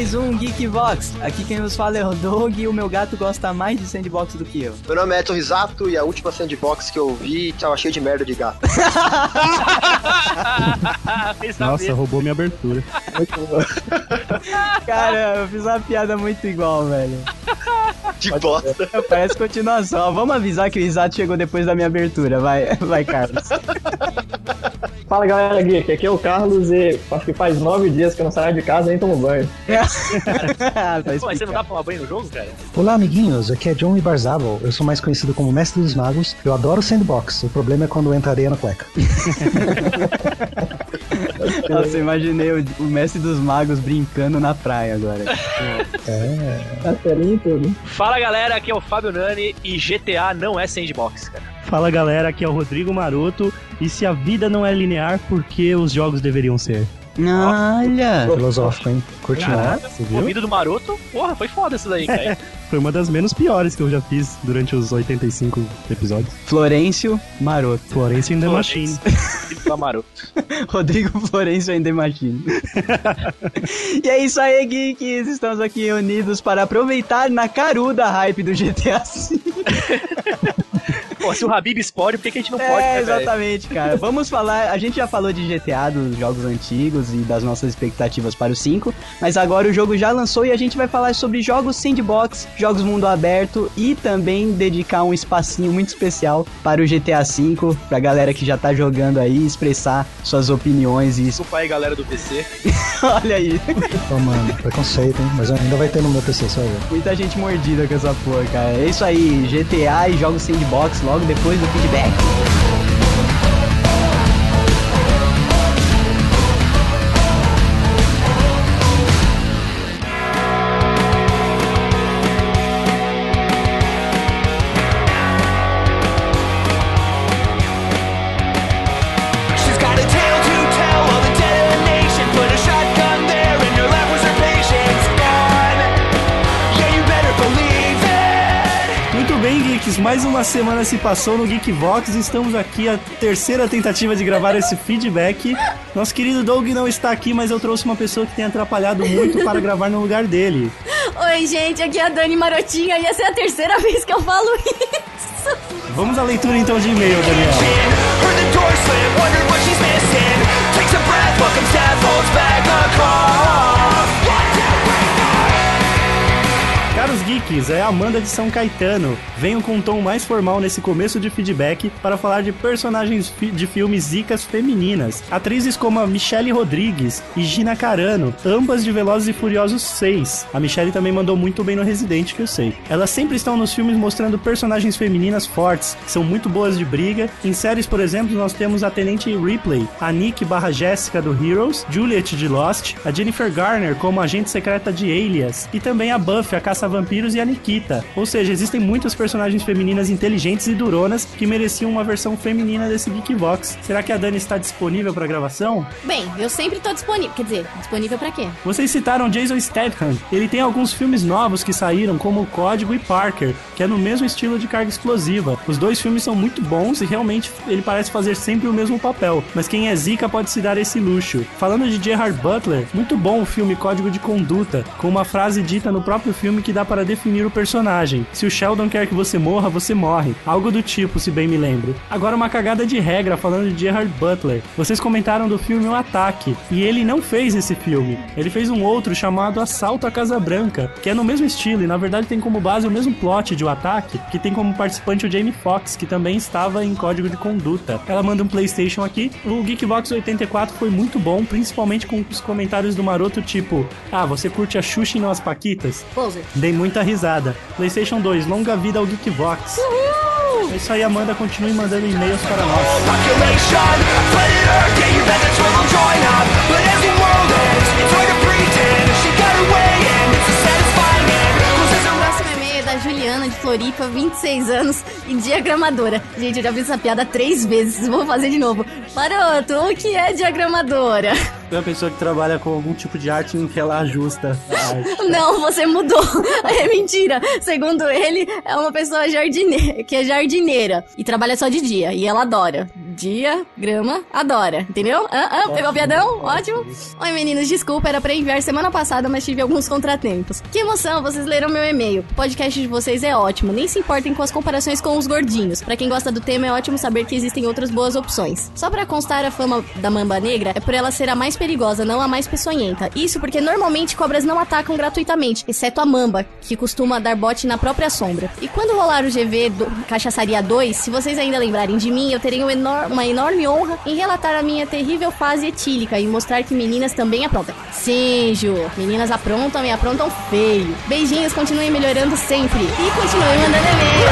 Mais um Geek Vox. Aqui quem nos fala é o Doug e o meu gato gosta mais de sandbox do que eu. Meu nome é Edson Risato e a última sandbox que eu vi tava cheio de merda de gato. Nossa, roubou minha abertura. Cara, eu fiz uma piada muito igual, velho. De bosta. Parece continuação. Vamos avisar que o Risato chegou depois da minha abertura. Vai, vai Carlos. Fala galera geek, aqui é o Carlos e acho que faz nove dias que eu não saio de casa nem tomo banho. Tá Pô, mas você não dá pra tomar banho no jogo, cara? Olá, amiguinhos. Aqui é John Ibarzabal. Eu sou mais conhecido como Mestre dos Magos. Eu adoro sandbox. O problema é quando entra areia na cueca. Nossa, eu imaginei o, o mestre dos magos brincando na praia agora. Castelinho e tudo. Fala galera, aqui é o Fábio Nani e GTA não é sandbox, cara. Fala galera, aqui é o Rodrigo Maroto. E se a vida não é linear, por que os jogos deveriam ser? Olha! Filosófico, hein? Curtiu? Você ouvido do maroto, porra, foi foda isso daí, cara. Foi uma das menos piores que eu já fiz durante os 85 episódios. Florencio Maroto. Florence in the Machine. Maroto. Rodrigo Florencio ainda imagino. e é isso aí, geeks. Estamos aqui unidos para aproveitar na caruda hype do GTA V. Pô, se o Habib explode, por que, que a gente não pode, É, né, velho? exatamente, cara. Vamos falar. A gente já falou de GTA, dos jogos antigos e das nossas expectativas para o 5. Mas agora o jogo já lançou e a gente vai falar sobre jogos sandbox, jogos mundo aberto e também dedicar um espacinho muito especial para o GTA V, pra galera que já tá jogando aí, expressar suas opiniões e. Desculpa aí, galera do PC. Olha aí, Pô, mano, preconceito, hein? Mas ainda vai ter no meu PC, só ver. muita gente mordida com essa porra, cara. É isso aí, GTA e jogos sandbox logo depois do feedback. Mais uma semana se passou no Geekbox. Estamos aqui a terceira tentativa de gravar esse feedback. Nosso querido Doug não está aqui, mas eu trouxe uma pessoa que tem atrapalhado muito para gravar no lugar dele. Oi, gente, aqui é a Dani Marotinha e essa é a terceira vez que eu falo isso. Vamos à leitura então de e-mail, Daniel. Heard Caros geeks, é a Amanda de São Caetano. Venho com um tom mais formal nesse começo de feedback para falar de personagens fi- de filmes zicas femininas. Atrizes como a Michelle Rodrigues e Gina Carano, ambas de Velozes e Furiosos 6. A Michelle também mandou muito bem no Resident, que eu sei. Elas sempre estão nos filmes mostrando personagens femininas fortes, que são muito boas de briga. Em séries, por exemplo, nós temos a Tenente Ripley, a Nick barra Jéssica do Heroes, Juliet de Lost, a Jennifer Garner como agente secreta de Alias, e também a Buffy, a caça-vampiros e a Nikita. Ou seja, existem muitas personagens femininas inteligentes e duronas que mereciam uma versão feminina desse Geekbox. Será que a Dani está disponível para gravação? Bem, eu sempre tô disponível. Quer dizer, disponível pra quê? Vocês citaram Jason Statham. Ele tem alguns filmes novos que saíram, como Código e Parker, que é no mesmo estilo de carga explosiva. Os dois filmes são muito bons e realmente ele parece fazer sempre o mesmo papel. Mas quem é zica pode se dar esse luxo. Falando de Gerard Butler, muito bom o filme Código de Conduta, com uma frase dita no próprio filme que dá para definir o personagem. Se o Sheldon quer que você morra, você morre. Algo do tipo, se bem me lembro. Agora uma cagada de regra falando de Gerard Butler. Vocês comentaram do filme O Ataque, e ele não fez esse filme. Ele fez um outro chamado Assalto à Casa Branca, que é no mesmo estilo e na verdade tem como base o mesmo plot de O Ataque, que tem como participante o Jamie Foxx, que também estava em Código de Conduta. Ela manda um PlayStation aqui. O Geekbox 84 foi muito bom, principalmente com os comentários do maroto tipo: "Ah, você curte a Xuxa e não as Paquitas?" Poser. Dei muita risada. PlayStation 2, longa vida ao Geekbox. É isso aí, Amanda. Continue mandando e-mails para nós. Juliana de Floripa, 26 anos e diagramadora. Gente, eu já fiz essa piada três vezes, vou fazer de novo. Maroto, o que é diagramadora? É uma pessoa que trabalha com algum tipo de arte em que ela ajusta arte. Não, você mudou. É mentira. Segundo ele, é uma pessoa jardineira, que é jardineira e trabalha só de dia. E ela adora. Dia, grama, adora. Entendeu? Ah, ah, pegou o piadão? Ótimo. Oi, meninos, desculpa, era pra enviar semana passada, mas tive alguns contratempos. Que emoção, vocês leram meu e-mail. O podcast de vocês é ótimo, nem se importem com as comparações com os gordinhos. Pra quem gosta do tema, é ótimo saber que existem outras boas opções. Só pra constar a fama da mamba negra, é por ela ser a mais perigosa, não a mais peçonhenta. Isso porque normalmente cobras não atacam gratuitamente, exceto a mamba, que costuma dar bote na própria sombra. E quando rolar o GV do Cachaçaria 2, se vocês ainda lembrarem de mim, eu terei um uma enorme honra em relatar a minha terrível fase etílica e mostrar que meninas também aprontam. Sim, Ju, meninas aprontam e aprontam feio. Beijinhos, continuem melhorando sempre. E continuem mandando e-mails.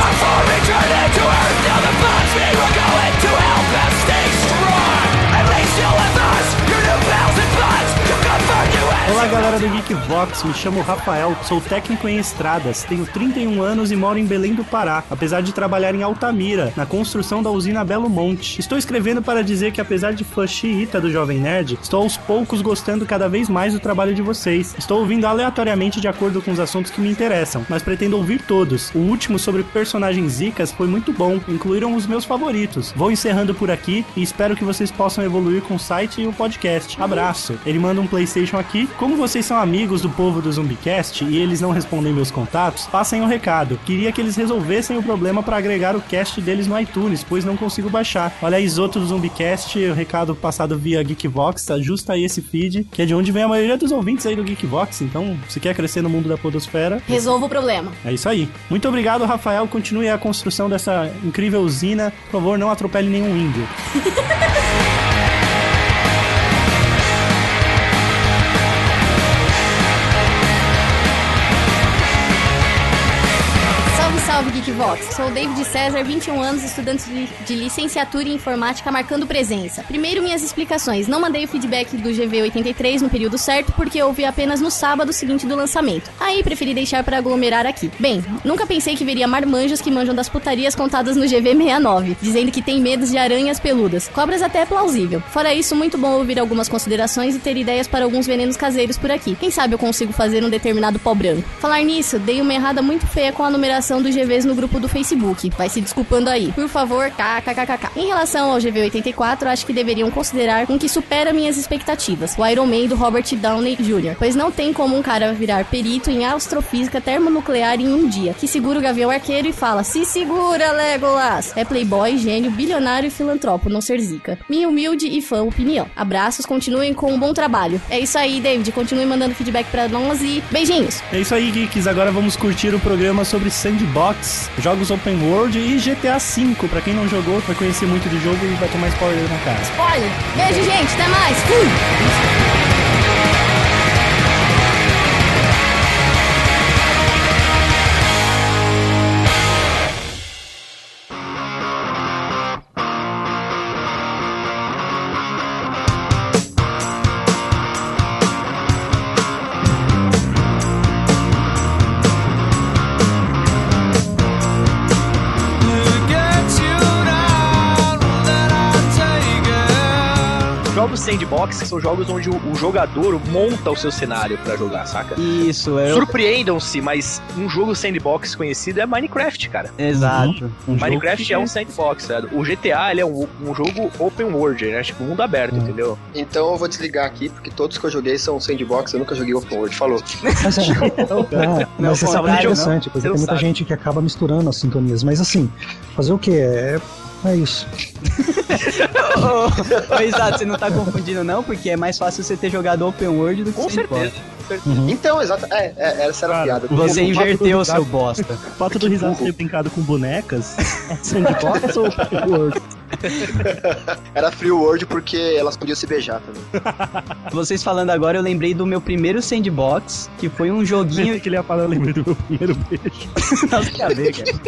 Olá galera do Geekvox, me chamo Rafael, sou técnico em estradas, tenho 31 anos e moro em Belém do Pará, apesar de trabalhar em Altamira, na construção da usina Belo Monte. Estou escrevendo para dizer que apesar de fã xiita do Jovem Nerd, estou aos poucos gostando cada vez mais do trabalho de vocês. Estou ouvindo aleatoriamente de acordo com os assuntos que me interessam, mas pretendo ouvir todos. O último sobre personagens zicas foi muito bom, incluíram os meus favoritos. Vou encerrando por aqui e espero que vocês possam evoluir com o site e o podcast. Abraço. Ele manda um PlayStation aqui. Como vocês são amigos do povo do Zumbicast e eles não respondem meus contatos, passem o recado. Queria que eles resolvessem o problema para agregar o cast deles no iTunes, pois não consigo baixar. Olha aí, Isoto do Zumbicast, o recado passado via Geekvox, ajusta aí esse feed, que é de onde vem a maioria dos ouvintes aí do Geekvox. Então, se quer crescer no mundo da podosfera, Resolva o problema. é isso aí. Muito obrigado, Rafael. Continue a construção dessa incrível usina. Por favor, não atropele nenhum índio. Sou o David César, 21 anos, estudante de, licenciatura em informática, marcando presença. Primeiro, minhas explicações. Não mandei o feedback do GV83 no período certo, porque vi apenas no sábado seguinte do lançamento. Aí, preferi deixar para aglomerar aqui. Bem, nunca pensei que veria marmanjos que manjam das putarias contadas no GV69, dizendo que tem medos de aranhas peludas. Cobras até é plausível. Fora isso, muito bom ouvir algumas considerações e ter ideias para alguns venenos caseiros por aqui. Quem sabe eu consigo fazer um determinado pó branco. Falar nisso, dei uma errada muito feia com a numeração do GVs no grupo do Facebook. Vai se desculpando aí. Por favor, kkkk. Em relação ao GV84, acho que deveriam considerar um que supera minhas expectativas. O Iron Man do Robert Downey Jr. Pois não tem como um cara virar perito em astrofísica termonuclear em um dia. Que segura o Gavião Arqueiro e fala: Se segura, Legolas! É playboy, gênio, bilionário e filantropo, não ser zica. Minha humilde e fã opinião. Abraços, continuem com um bom trabalho. É isso aí, David. Continue mandando feedback pra nós e beijinhos! É isso aí, geeks. Agora vamos curtir o programa sobre sandbox, jogos open world e GTA V. Pra quem não jogou, vai conhecer muito do jogo e vai tomar spoiler na cara. Spoiler! Beijo, gente! Até mais! Fui! Jogos sandbox são jogos onde o, o jogador monta o seu cenário pra jogar, saca? Isso, eu... Surpreendam-se, mas um jogo sandbox conhecido é Minecraft, cara. Exato. Um Minecraft jogo é que- um sandbox? O GTA ele é um, um jogo open world, né? Tipo, mundo aberto, entendeu? Então eu vou desligar aqui, porque todos que eu joguei são sandbox, eu nunca joguei open world. Falou. Mas, é, não, mas é interessante, não. porque tem muita sabe. gente que acaba misturando as sintonias. Mas assim, fazer o quê? É, é isso. Exato, você não tá confundindo não, porque é mais fácil você ter jogado open world do que Com sandbox. certeza. com certeza. Então, exato. É, é, essa era a piada. Você O inverteu o seu bosta. O fato do Risado ter brincado com bonecas é sandbox ou open world? Era free world porque elas podiam se beijar também. Vocês falando agora, eu lembrei do meu primeiro sandbox, que foi um joguinho. Que ele ia falar, eu lembrei do meu primeiro beijo. Nossa, que a ver, cara.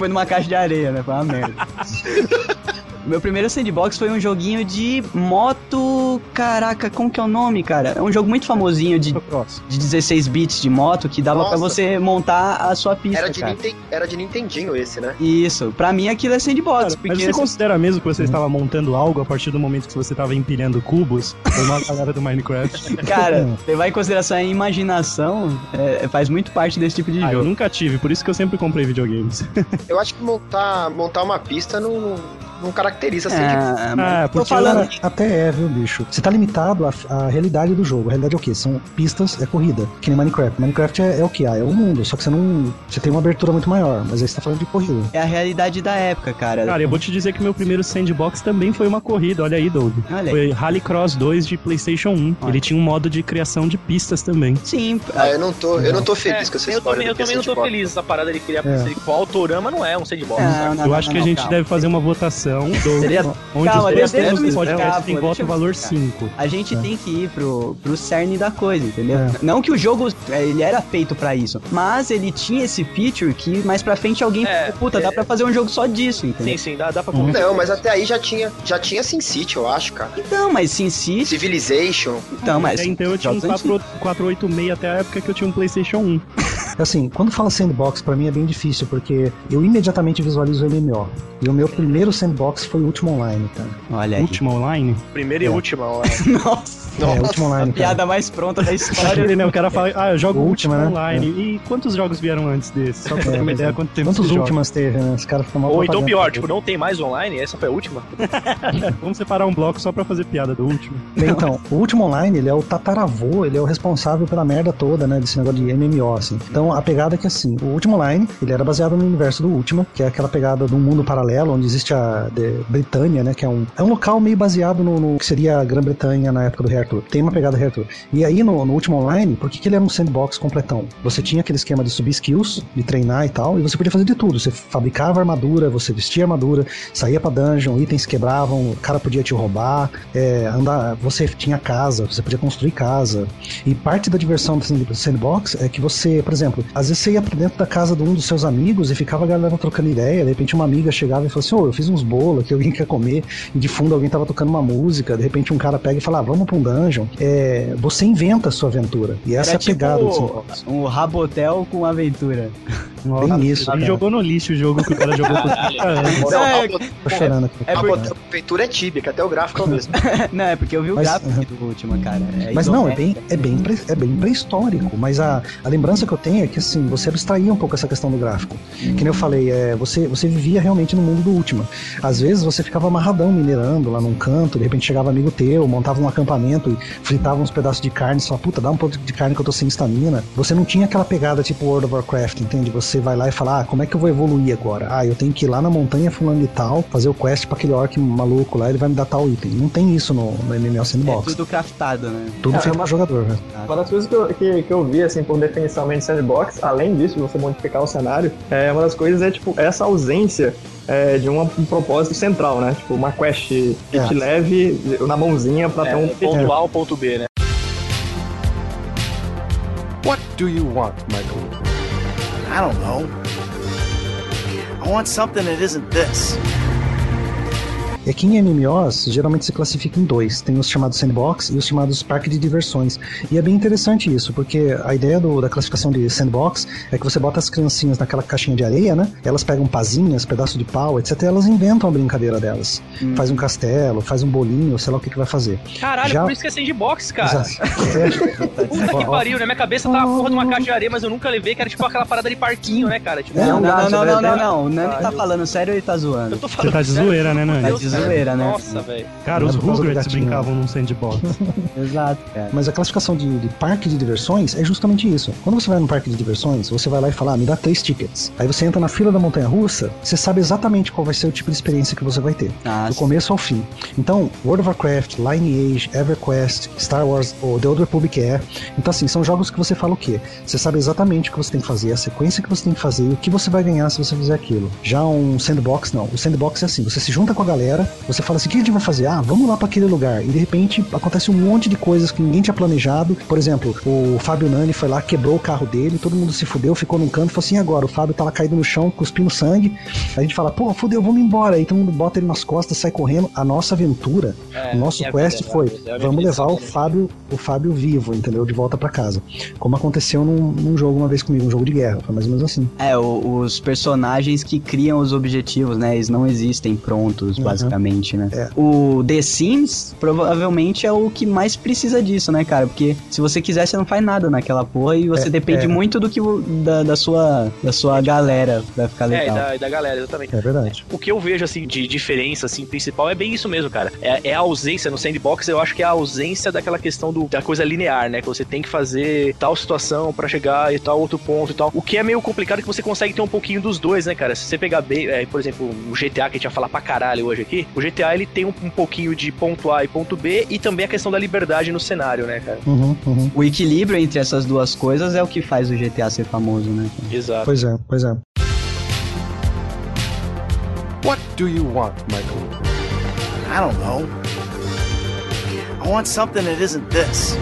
Foi numa caixa de areia, né? Foi uma merda. Meu primeiro sandbox foi um joguinho de moto. Caraca, como que é o nome, cara? É um jogo muito famosinho de, Cross. de 16 bits de moto que dava pra Nossa. você montar a sua pista. Era de, cara. Ninten- era de Nintendinho esse, né? Isso, pra mim aquilo é sandbox, Cara, porque mas você considera mesmo que você estava montando algo a partir do momento que você estava empilhando cubos? Como a galera do Minecraft? Cara, levar em consideração a imaginação é, faz muito parte desse tipo de Ah, eu jogo. nunca tive, por isso que eu sempre comprei videogames. Eu acho que montar, montar uma pista não, não caracteriza assim. É, mas Ah, tô porque falando. Até é, viu, bicho? Você tá limitado à, à realidade do jogo. A realidade é o quê? São pistas, é corrida. Que nem Minecraft. Minecraft é, é o que há, é o mundo. Só que você não. Você tem uma abertura muito maior. Mas aí você tá falando de corrida. É a realidade da época, cara. Cara, eu vou te dizer que meu primeiro sandbox também foi uma corrida, olha aí, Doug. Olha aí. Foi Rallycross 2 de PlayStation 1. Olha. Ele tinha um modo de criação de pistas também. Sim, Ah, eu não tô, eu não tô feliz É, com essa eu história. também, eu é também não tô feliz essa parada de criar É. é. O Autorama não é um sandbox. Não, não, eu não, acho não, que a gente calma. deve fazer uma votação, Doug, Seria- onde Calma, os dois voto deixa eu me valor explicar. 5. A gente tem que ir pro, pro cerne da coisa, entendeu? É. Não que o jogo é, ele era feito pra isso, mas ele tinha esse feature que mais pra frente alguém É, puta, é. dá pra fazer um jogo só disso, entendeu? Sim, sim, dá, dá pra Uhum. Não, mas até aí já tinha, já tinha SimCity, eu acho, cara. Então, mas Sin City, Civilization. então, mas É, então eu tinha um jogos 4, 486 até a época que eu tinha um PlayStation 1. Assim, quando fala sandbox, pra mim é bem difícil, porque eu imediatamente visualizo o MMO. E o meu primeiro sandbox foi o Último Online, cara. olha aí. Última online. Primeira e É. última, ó. Nossa, é, o Último a Online, cara. piada mais pronta da história. Olha, né? O cara fala, ah, eu jogo O Última último, né? online. E quantos jogos vieram antes desse? Só pra ter uma É, ideia quanto tempo Quantos você joga. últimas teve, né? Os caras ficam mal Ou então pior, tipo, não tem mais online, essa foi a última. Vamos separar um bloco só pra fazer piada do último. Bem, então, o último online, ele é o tataravô, ele é o responsável pela merda toda, né, desse negócio de MMO, assim. Então, a pegada é que, assim, o último online, ele era baseado no universo do Ultima, que é aquela pegada de um mundo paralelo, onde existe a Britânia, né, que é um, é um local meio baseado no, no que seria a Grã-Bretanha na época do Rei Tem uma pegada Rei Arthur. E aí, no, no último online, por que, que ele era um sandbox completão? Você tinha aquele esquema de subir skills, de treinar e tal, e você podia fazer de tudo. Você fabricava armadura, você vestia armadura, saía pra dungeon, itens quebravam, o cara podia te roubar, é, andar, você tinha casa, você podia construir casa. E parte da diversão do sand- sandbox é que você, por exemplo, às vezes você ia pra dentro da casa de um dos seus amigos e ficava a galera trocando ideia, de repente uma amiga chegava e falou assim, ô, eu fiz uns bolos que alguém quer comer, e de fundo alguém tava tocando uma música, de repente um cara pega e fala, ah, vamos pra um dungeon. É, você inventa a sua aventura. E essa Era é a pegada do tipo sandbox. um rabotel com aventura. Bem isso, Ele cara. jogou no lixo o jogo que o cara jogou por 30 anos. Não, É, Tô chorando aqui. É a porque- a aventura é tíbica, até o gráfico é o mesmo. não, é porque eu vi o Mas- gráfico do último, cara. É Mas não, é bem, é bem, pré- é bem pré-histórico. Mas a, a lembrança que eu tenho é que assim, você abstraía um pouco essa questão do gráfico. Que nem eu falei, é, você, você vivia realmente no mundo do Ultima. Às vezes você ficava amarradão minerando lá num canto, de repente chegava amigo teu, montava um acampamento e fritava uns pedaços de carne, só puta, dá um pouco de carne que eu tô sem estamina. Você não tinha aquela pegada tipo World of Warcraft, entende? Você vai lá e fala, ah, como é que eu vou evoluir agora? Ah, eu tenho que ir lá na montanha fulano e tal, fazer o quest pra aquele orc maluco lá, ele vai me dar tal item. Não tem isso no, no MMO É Sandbox. tudo craftado, né? Tudo É, feito uma- pro jogador, velho. Uma das coisas que eu, que, que eu vi, assim, por definição de sandbox, além disso, de você modificar o cenário, é, uma das coisas é, tipo, essa ausência é, de uma- um propósito central, né? Tipo, uma quest que É. te leve na mãozinha pra ter É, um... ponto A ao ponto B, né? What do you want, lord? I don't know. I want something that isn't this. É que em MMOs, geralmente se classifica em dois. Tem os chamados sandbox e os chamados parque de diversões. E é bem interessante isso, porque a ideia do- da classificação de sandbox é que você bota as criancinhas naquela caixinha de areia, né? Elas pegam pazinhas, pedaço de pau, etc. E elas inventam a brincadeira delas. Faz um castelo, faz um bolinho, sei lá o que, que vai fazer. Caralho, Já- por isso que é sandbox, cara. Exato. É, Puta que pariu, né? Minha cabeça tá a porra de uma caixa de areia, mas eu nunca levei, que era tipo aquela parada de parquinho, né, cara? Tipo, Não, não, não, gato, não, né? não, não, não. O Nani tá eu- falando sério ou ele tá eu zoando? tô Você falando tá de sério, zoeira, né, Nani? Tá de zoeira, né? Nossa, velho. Cara, os Rugrats brincavam num sandbox. Exato, cara. Mas a classificação de, de parque de diversões é justamente isso. Quando você vai num parque de diversões, você vai lá e fala, ah, me dá três tickets. Aí você entra na fila da montanha russa, você sabe exatamente qual vai ser o tipo de experiência que você vai ter. Ah, do sim. começo ao fim. Então, World of Warcraft, Lineage, EverQuest, Star Wars ou The Old Republic é. Então, assim, são jogos que você fala o quê? Você sabe exatamente o que você tem que fazer, a sequência que você tem que fazer e o que você vai ganhar se você fizer aquilo. Já um sandbox, não. O sandbox é assim: você se junta com a galera, você fala assim: o que a gente vai fazer? Ah, vamos lá pra aquele lugar. E de repente acontece um monte de coisas que ninguém tinha planejado. Por exemplo, o Fábio Nani foi lá, quebrou o carro dele, todo mundo se fudeu, ficou num canto e falou assim: "E agora, o Fábio lá caído no chão, cuspindo sangue. A gente fala, pô, fudeu, vamos embora. Aí todo mundo bota ele nas costas, sai correndo. A nossa aventura, É, o nosso quest vida, foi: é vamos levar o sabe? Fábio, o Fábio vivo, entendeu? De volta pra casa. Como aconteceu num, num jogo uma vez comigo, um jogo de guerra. Foi mais ou menos assim. É, o- os personagens que criam os objetivos, né? Eles não existem prontos, Uhum. basicamente, né? É. O The Sims provavelmente é o que mais precisa disso, né, cara? Porque se você quiser, você não faz nada naquela porra e você É, depende é. muito do que da, da sua da sua galera pra ficar É, e legal. da, e da galera, exatamente. É verdade. O que eu vejo, assim, de diferença, assim, principal é bem isso mesmo, cara. É, é a ausência no sandbox, eu acho que é a ausência daquela questão do, da coisa linear, né? Que você tem que fazer tal situação pra chegar e tal outro ponto e tal. O que é meio complicado é que você consegue ter um pouquinho dos dois, né, cara? Se você pegar bem, é, por exemplo, o GTA que a gente vai falar pra caralho hoje aqui, o GTA ele tem um, um pouquinho de ponto A e ponto B e também a questão da liberdade no cenário, né, cara? Uhum, uhum. O equilíbrio entre essas duas coisas é o que faz o GTA ser famoso, né? cara? Exato. Pois é, pois é. What do you want, lord? I don't know. Want something that isn't this.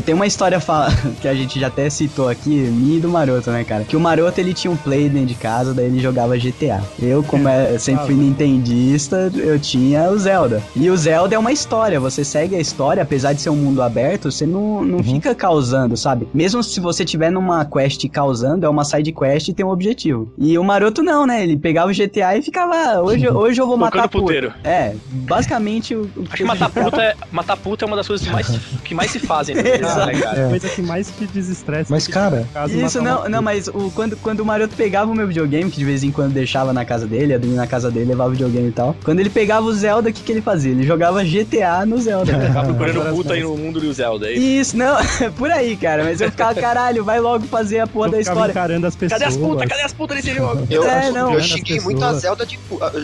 Tem uma história que a gente já até citou aqui, minha e do Maroto, né, cara? Que o Maroto ele tinha um play dentro de casa, daí ele jogava GTA. Eu, como é, sempre fui nintendista, eu tinha o Zelda. E o Zelda é uma história, você segue a história, apesar de ser um mundo aberto, você não, não fica causando, sabe? Mesmo se você tiver numa quest causando, é uma side quest e tem um objetivo. E o Maroto não, né? Ele pegava o GTA e ficava, "Ah, hoje, hoje eu vou matar puta." puteiro. É, basicamente o, o Acho que matar puta, é, matar puta é uma das coisas mais, que mais se fazem, né, cara? É. Coisa que mais te desestressa. Mas, que cara, Isso, não, não, mas o, quando, quando o Maroto pegava o meu videogame, que de vez em quando deixava na casa dele, ia dormir na casa dele, levava o videogame e tal. Quando ele pegava o Zelda, o que, que ele fazia? Ele jogava GTA no Zelda. Tá procurando puta aí no mundo do Zelda. Aí. Isso, não, por aí, cara. Mas eu ficava, caralho, vai logo fazer a porra Eu da ficava história. encarando as pessoas. Cadê as putas? Cadê as putas nesse jogo? Eu, É, eu- não. eu xinguei muito a Zelda de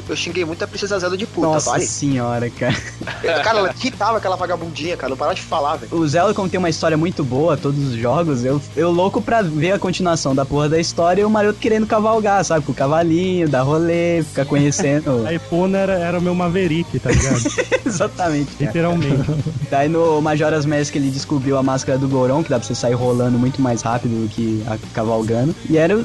Eu xinguei muito a princesa Zelda de puta, Nossa vale? senhora, cara. Cara, ela irritava aquela vagabundinha, cara. Não parava de falar, velho. O Zelda, como tem uma história muito boa, todos os jogos, eu, eu louco pra ver a continuação da porra da história e o Maroto querendo cavalgar, sabe? Com o cavalinho, dar rolê, ficar conhecendo. A Epona era, era o meu Maverick, tá ligado? Exatamente. Literalmente. Daí no Majora's Mask ele descobriu a máscara do Goron, que dá pra você sair rolando muito mais rápido do que a- cavalgando. E era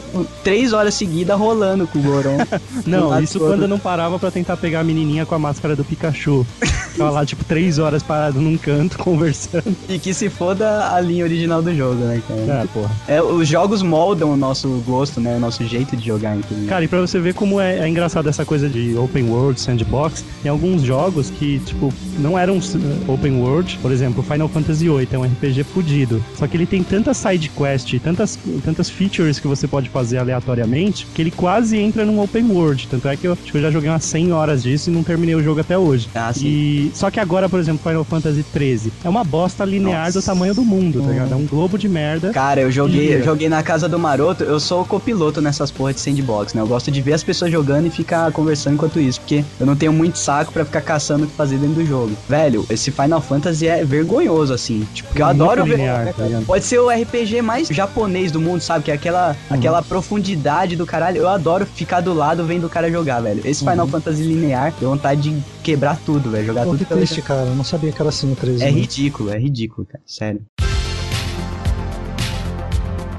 três horas seguidas rolando com o Goron. Não, isso quando eu não parava pra tentar pegar a menininha com a máscara do Pikachu. Ficava lá, tipo, três horas parado num canto, conversando. E que se foda a linha original do jogo, né, cara? Ah, porra. É, os jogos moldam o nosso gosto, né? O nosso jeito de jogar, inclusive. Cara, e pra você ver como é, é engraçado essa coisa de open world, sandbox, tem alguns jogos que, tipo, não eram s- open world. Por exemplo, Final Fantasy VIII é um RPG fudido. Só que ele tem tanta side quest, tantas, tantas features que você pode fazer aleatoriamente, que ele quase entra num open world. Tanto é que eu que eu já joguei umas 100 horas disso e não terminei o jogo até hoje. Ah, sim. E só que agora, por exemplo, Final Fantasy XIII é uma bosta linear Nossa. do tamanho do mundo, tá ligado? É um globo de merda. Cara, eu joguei, E- eu joguei na casa do Maroto, eu sou o copiloto nessas porra de sandbox, né? Eu gosto de ver as pessoas jogando e ficar conversando enquanto isso, porque eu não tenho muito saco pra ficar caçando o que fazer dentro do jogo. Velho, esse Final Fantasy é vergonhoso, assim. Tipo, porque eu adoro ver. linear, tá ligado? Pode ser o RPG mais japonês do mundo, sabe? Que é aquela, aquela profundidade do caralho. Eu adoro ficar do lado vendo o cara jogar, velho. Esse Final Fantasy linear, deu vontade de quebrar tudo, velho. Jogar Pô, tudo que triste, cara. Eu não sabia que era assim o 13. É né? ridículo, é ridículo, cara. Sério.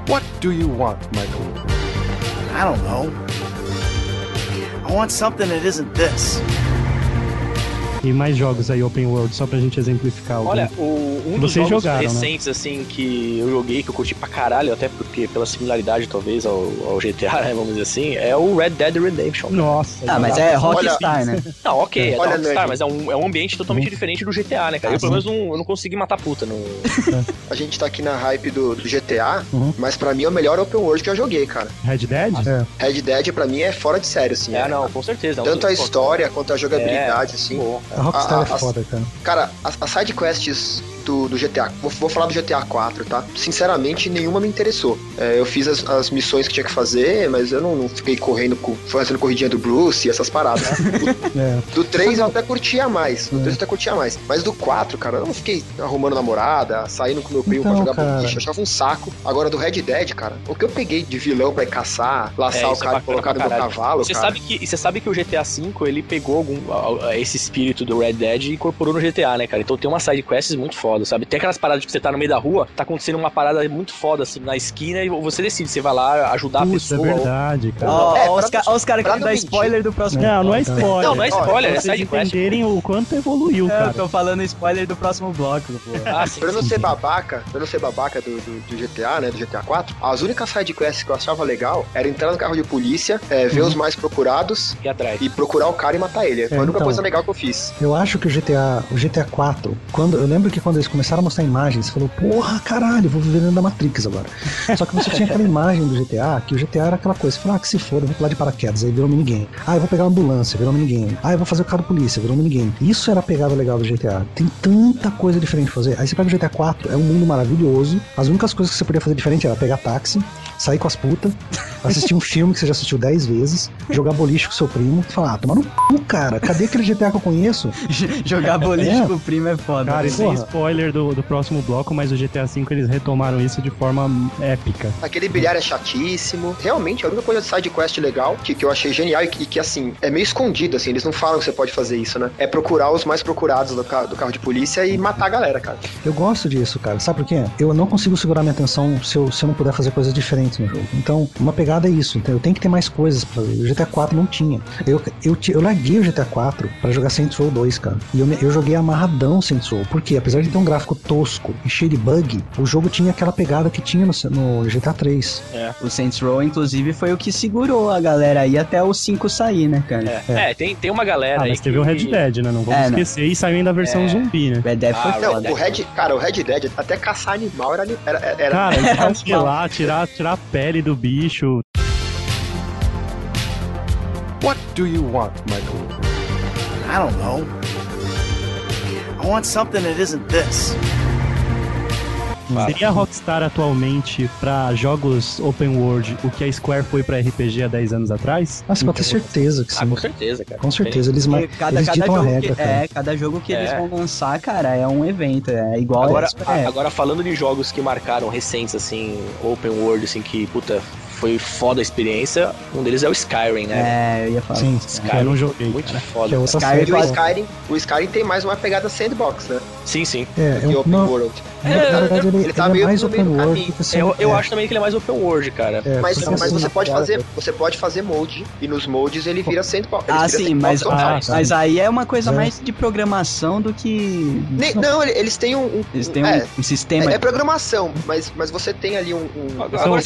What do you want, lord? I don't know. I want something that isn't this. E mais jogos aí open world, só pra gente exemplificar. algum. Olha, o, um dos Vocês jogos jogaram, né? recentes, assim, que eu joguei, que eu curti pra caralho, até porque pela similaridade, talvez, ao, ao GTA, né, vamos dizer assim, é o Red Dead Redemption. Nossa. Ah, mas é Rockstar, né? Não, ok, é Olha, Rockstar, mas é um, é um ambiente totalmente diferente do GTA, né, cara? Ah, eu, pelo sim. menos, não, eu não consegui matar puta no... A gente tá aqui na hype do, do GTA, Uhum. mas pra mim é o melhor open world que eu joguei, cara. Red Dead? É. Red Dead pra mim é fora de sério, assim. É, não, com certeza. é Tanto a história quanto a jogabilidade, assim. Pô, A Rockstar A- é a- foda, cara. Cara, as, as side quests do, do GTA. Vou, vou falar do GTA 4, tá? Sinceramente, nenhuma me interessou. É, eu fiz as, as missões que tinha que fazer, mas eu não, não fiquei correndo, com, fazendo corridinha do Bruce e essas paradas. É. Do 3 eu até curtia mais. Do 3 eu até curtia mais. Mas do 4, cara, eu não fiquei arrumando namorada, saindo com meu primo Então, pra jogar cara. boliche. Eu achava um saco. Agora do Red Dead, cara, o que eu peguei de vilão pra ir caçar, laçar É, o é cara e bacana colocar no meu cavalo, Você cara. sabe que, e você sabe que o GTA V ele pegou algum, esse espírito do Red Dead e incorporou no GTA, né, cara? Então tem umas side quests muito foda, sabe? Tem aquelas paradas que você tá no meio da rua, tá acontecendo uma parada muito foda, assim, na esquina e você decide, você vai lá ajudar a Putz, é pessoa. ou- verdade, cara. Ó, É, ó, os, pra ca- os caras pra dar mentir. spoiler do próximo Não, não é bloco. spoiler. Não, não é spoiler, Pra é vocês side quest. entenderem o quanto evoluiu, É, eu cara. tô falando spoiler do próximo bloco, pô. Ah, sim, Pra eu não sim, ser sim. babaca, pra eu não ser babaca do, do, do GTA, né, do GTA 4, as únicas sidequests que eu achava legal era entrar no carro de polícia, é, ver os mais procurados E atrás. e procurar o cara e matar ele. Foi a única então. coisa legal que eu fiz. Eu acho que o GTA, o GTA 4, quando eu lembro que quando eles começaram a mostrar imagens, você falou, porra, caralho, vou viver dentro da Matrix agora. Só que você tinha aquela imagem do GTA, que o GTA era aquela coisa, você falou, ah, que se foda, eu vou pular de paraquedas, aí virou minigame. Ah, eu vou pegar uma ambulância, virou minigame. Ah, eu vou fazer o carro de polícia, virou minigame. Isso era a pegada legal do GTA. Tem tanta coisa diferente pra fazer. Aí você pega o GTA 4, é um mundo maravilhoso. As únicas coisas que você podia fazer diferente era pegar táxi, sair com as putas, assistir um filme que você já assistiu 10 vezes, jogar boliche com seu primo, e falar, ah, tomar no cu, cara, cadê aquele GTA que eu conheço? Jogar boliche É. com o primo é foda. Cara, né? isso é Porra. Spoiler do, do próximo bloco, mas o GTA V eles retomaram isso de forma épica. Aquele bilhar é chatíssimo. Realmente, a única coisa de sidequest legal, que, que eu achei genial e que, e que, assim, é meio escondido, assim, eles não falam que você pode fazer isso, né? É procurar os mais procurados do, ca- do carro de polícia e matar a galera, cara. Eu gosto disso, cara. Sabe por quê? Eu não consigo segurar minha atenção se eu, se eu não puder fazer coisas diferentes no jogo. Então, uma pegada é isso. Então, eu tenho que ter mais coisas pra fazer. O GTA 4 não tinha. Eu, eu, eu larguei o GTA 4 pra jogar Saints Row 2, cara. E eu, eu joguei amarradão Saints Row. Porque, apesar de ter um gráfico tosco e cheio de bug, o jogo tinha aquela pegada que tinha no, no GTA 3. O Saints Row, inclusive, foi o que segurou a galera aí até o 5 sair, né, cara? É, é, tem, tem uma galera Ah, aí mas teve que... o Red Dead, né? Não vamos É, não. esquecer. E saiu ainda a versão É. zumbi, né? Red Dead foi Ah, Não, foda. o Red, cara, o Red Dead, até caçar animal era. era, era Cara, Era congelar, tirar, tirar a pele do bicho. What do you want, Michael? I don't know. I want something that isn't this. Seria a Rockstar atualmente pra jogos open world o que a Square foi pra RPG há 10 anos atrás? Mas você pode ter certeza que Ah, sim. com certeza, cara. Com certeza, eles, ma- Porque cada, eles cada ditam a jogo regra, que, cara. é, cada jogo que eles É. vão lançar, cara, é um evento. É igual Agora, a- agora falando de jogos que marcaram recentes, assim, open world, assim, que, puta, foi foda a experiência, um deles é o Skyrim, né? É, eu ia falar. Sim, Skyrim, eu não joguei, muito cara. foda. É Skyrim. E o. Skyrim, o Skyrim tem mais uma pegada sandbox, né? Sim, sim. É, Que é open não, world. na, na verdade ele, ele tá ele é meio mais meio open do world do Eu, eu é, acho também que ele é mais open world, cara. é, Mas, mas você- você pode é, fazer, você pode fazer molde e nos moldes ele vira sandbox. ele Ah, vira sim, sandbox mas, ah, mas aí é uma coisa É. mais de programação do que. Nem- não, ele- eles têm um, um- Eles têm um, é, um sistema. é, é programação, mas, mas você tem ali um, Agora,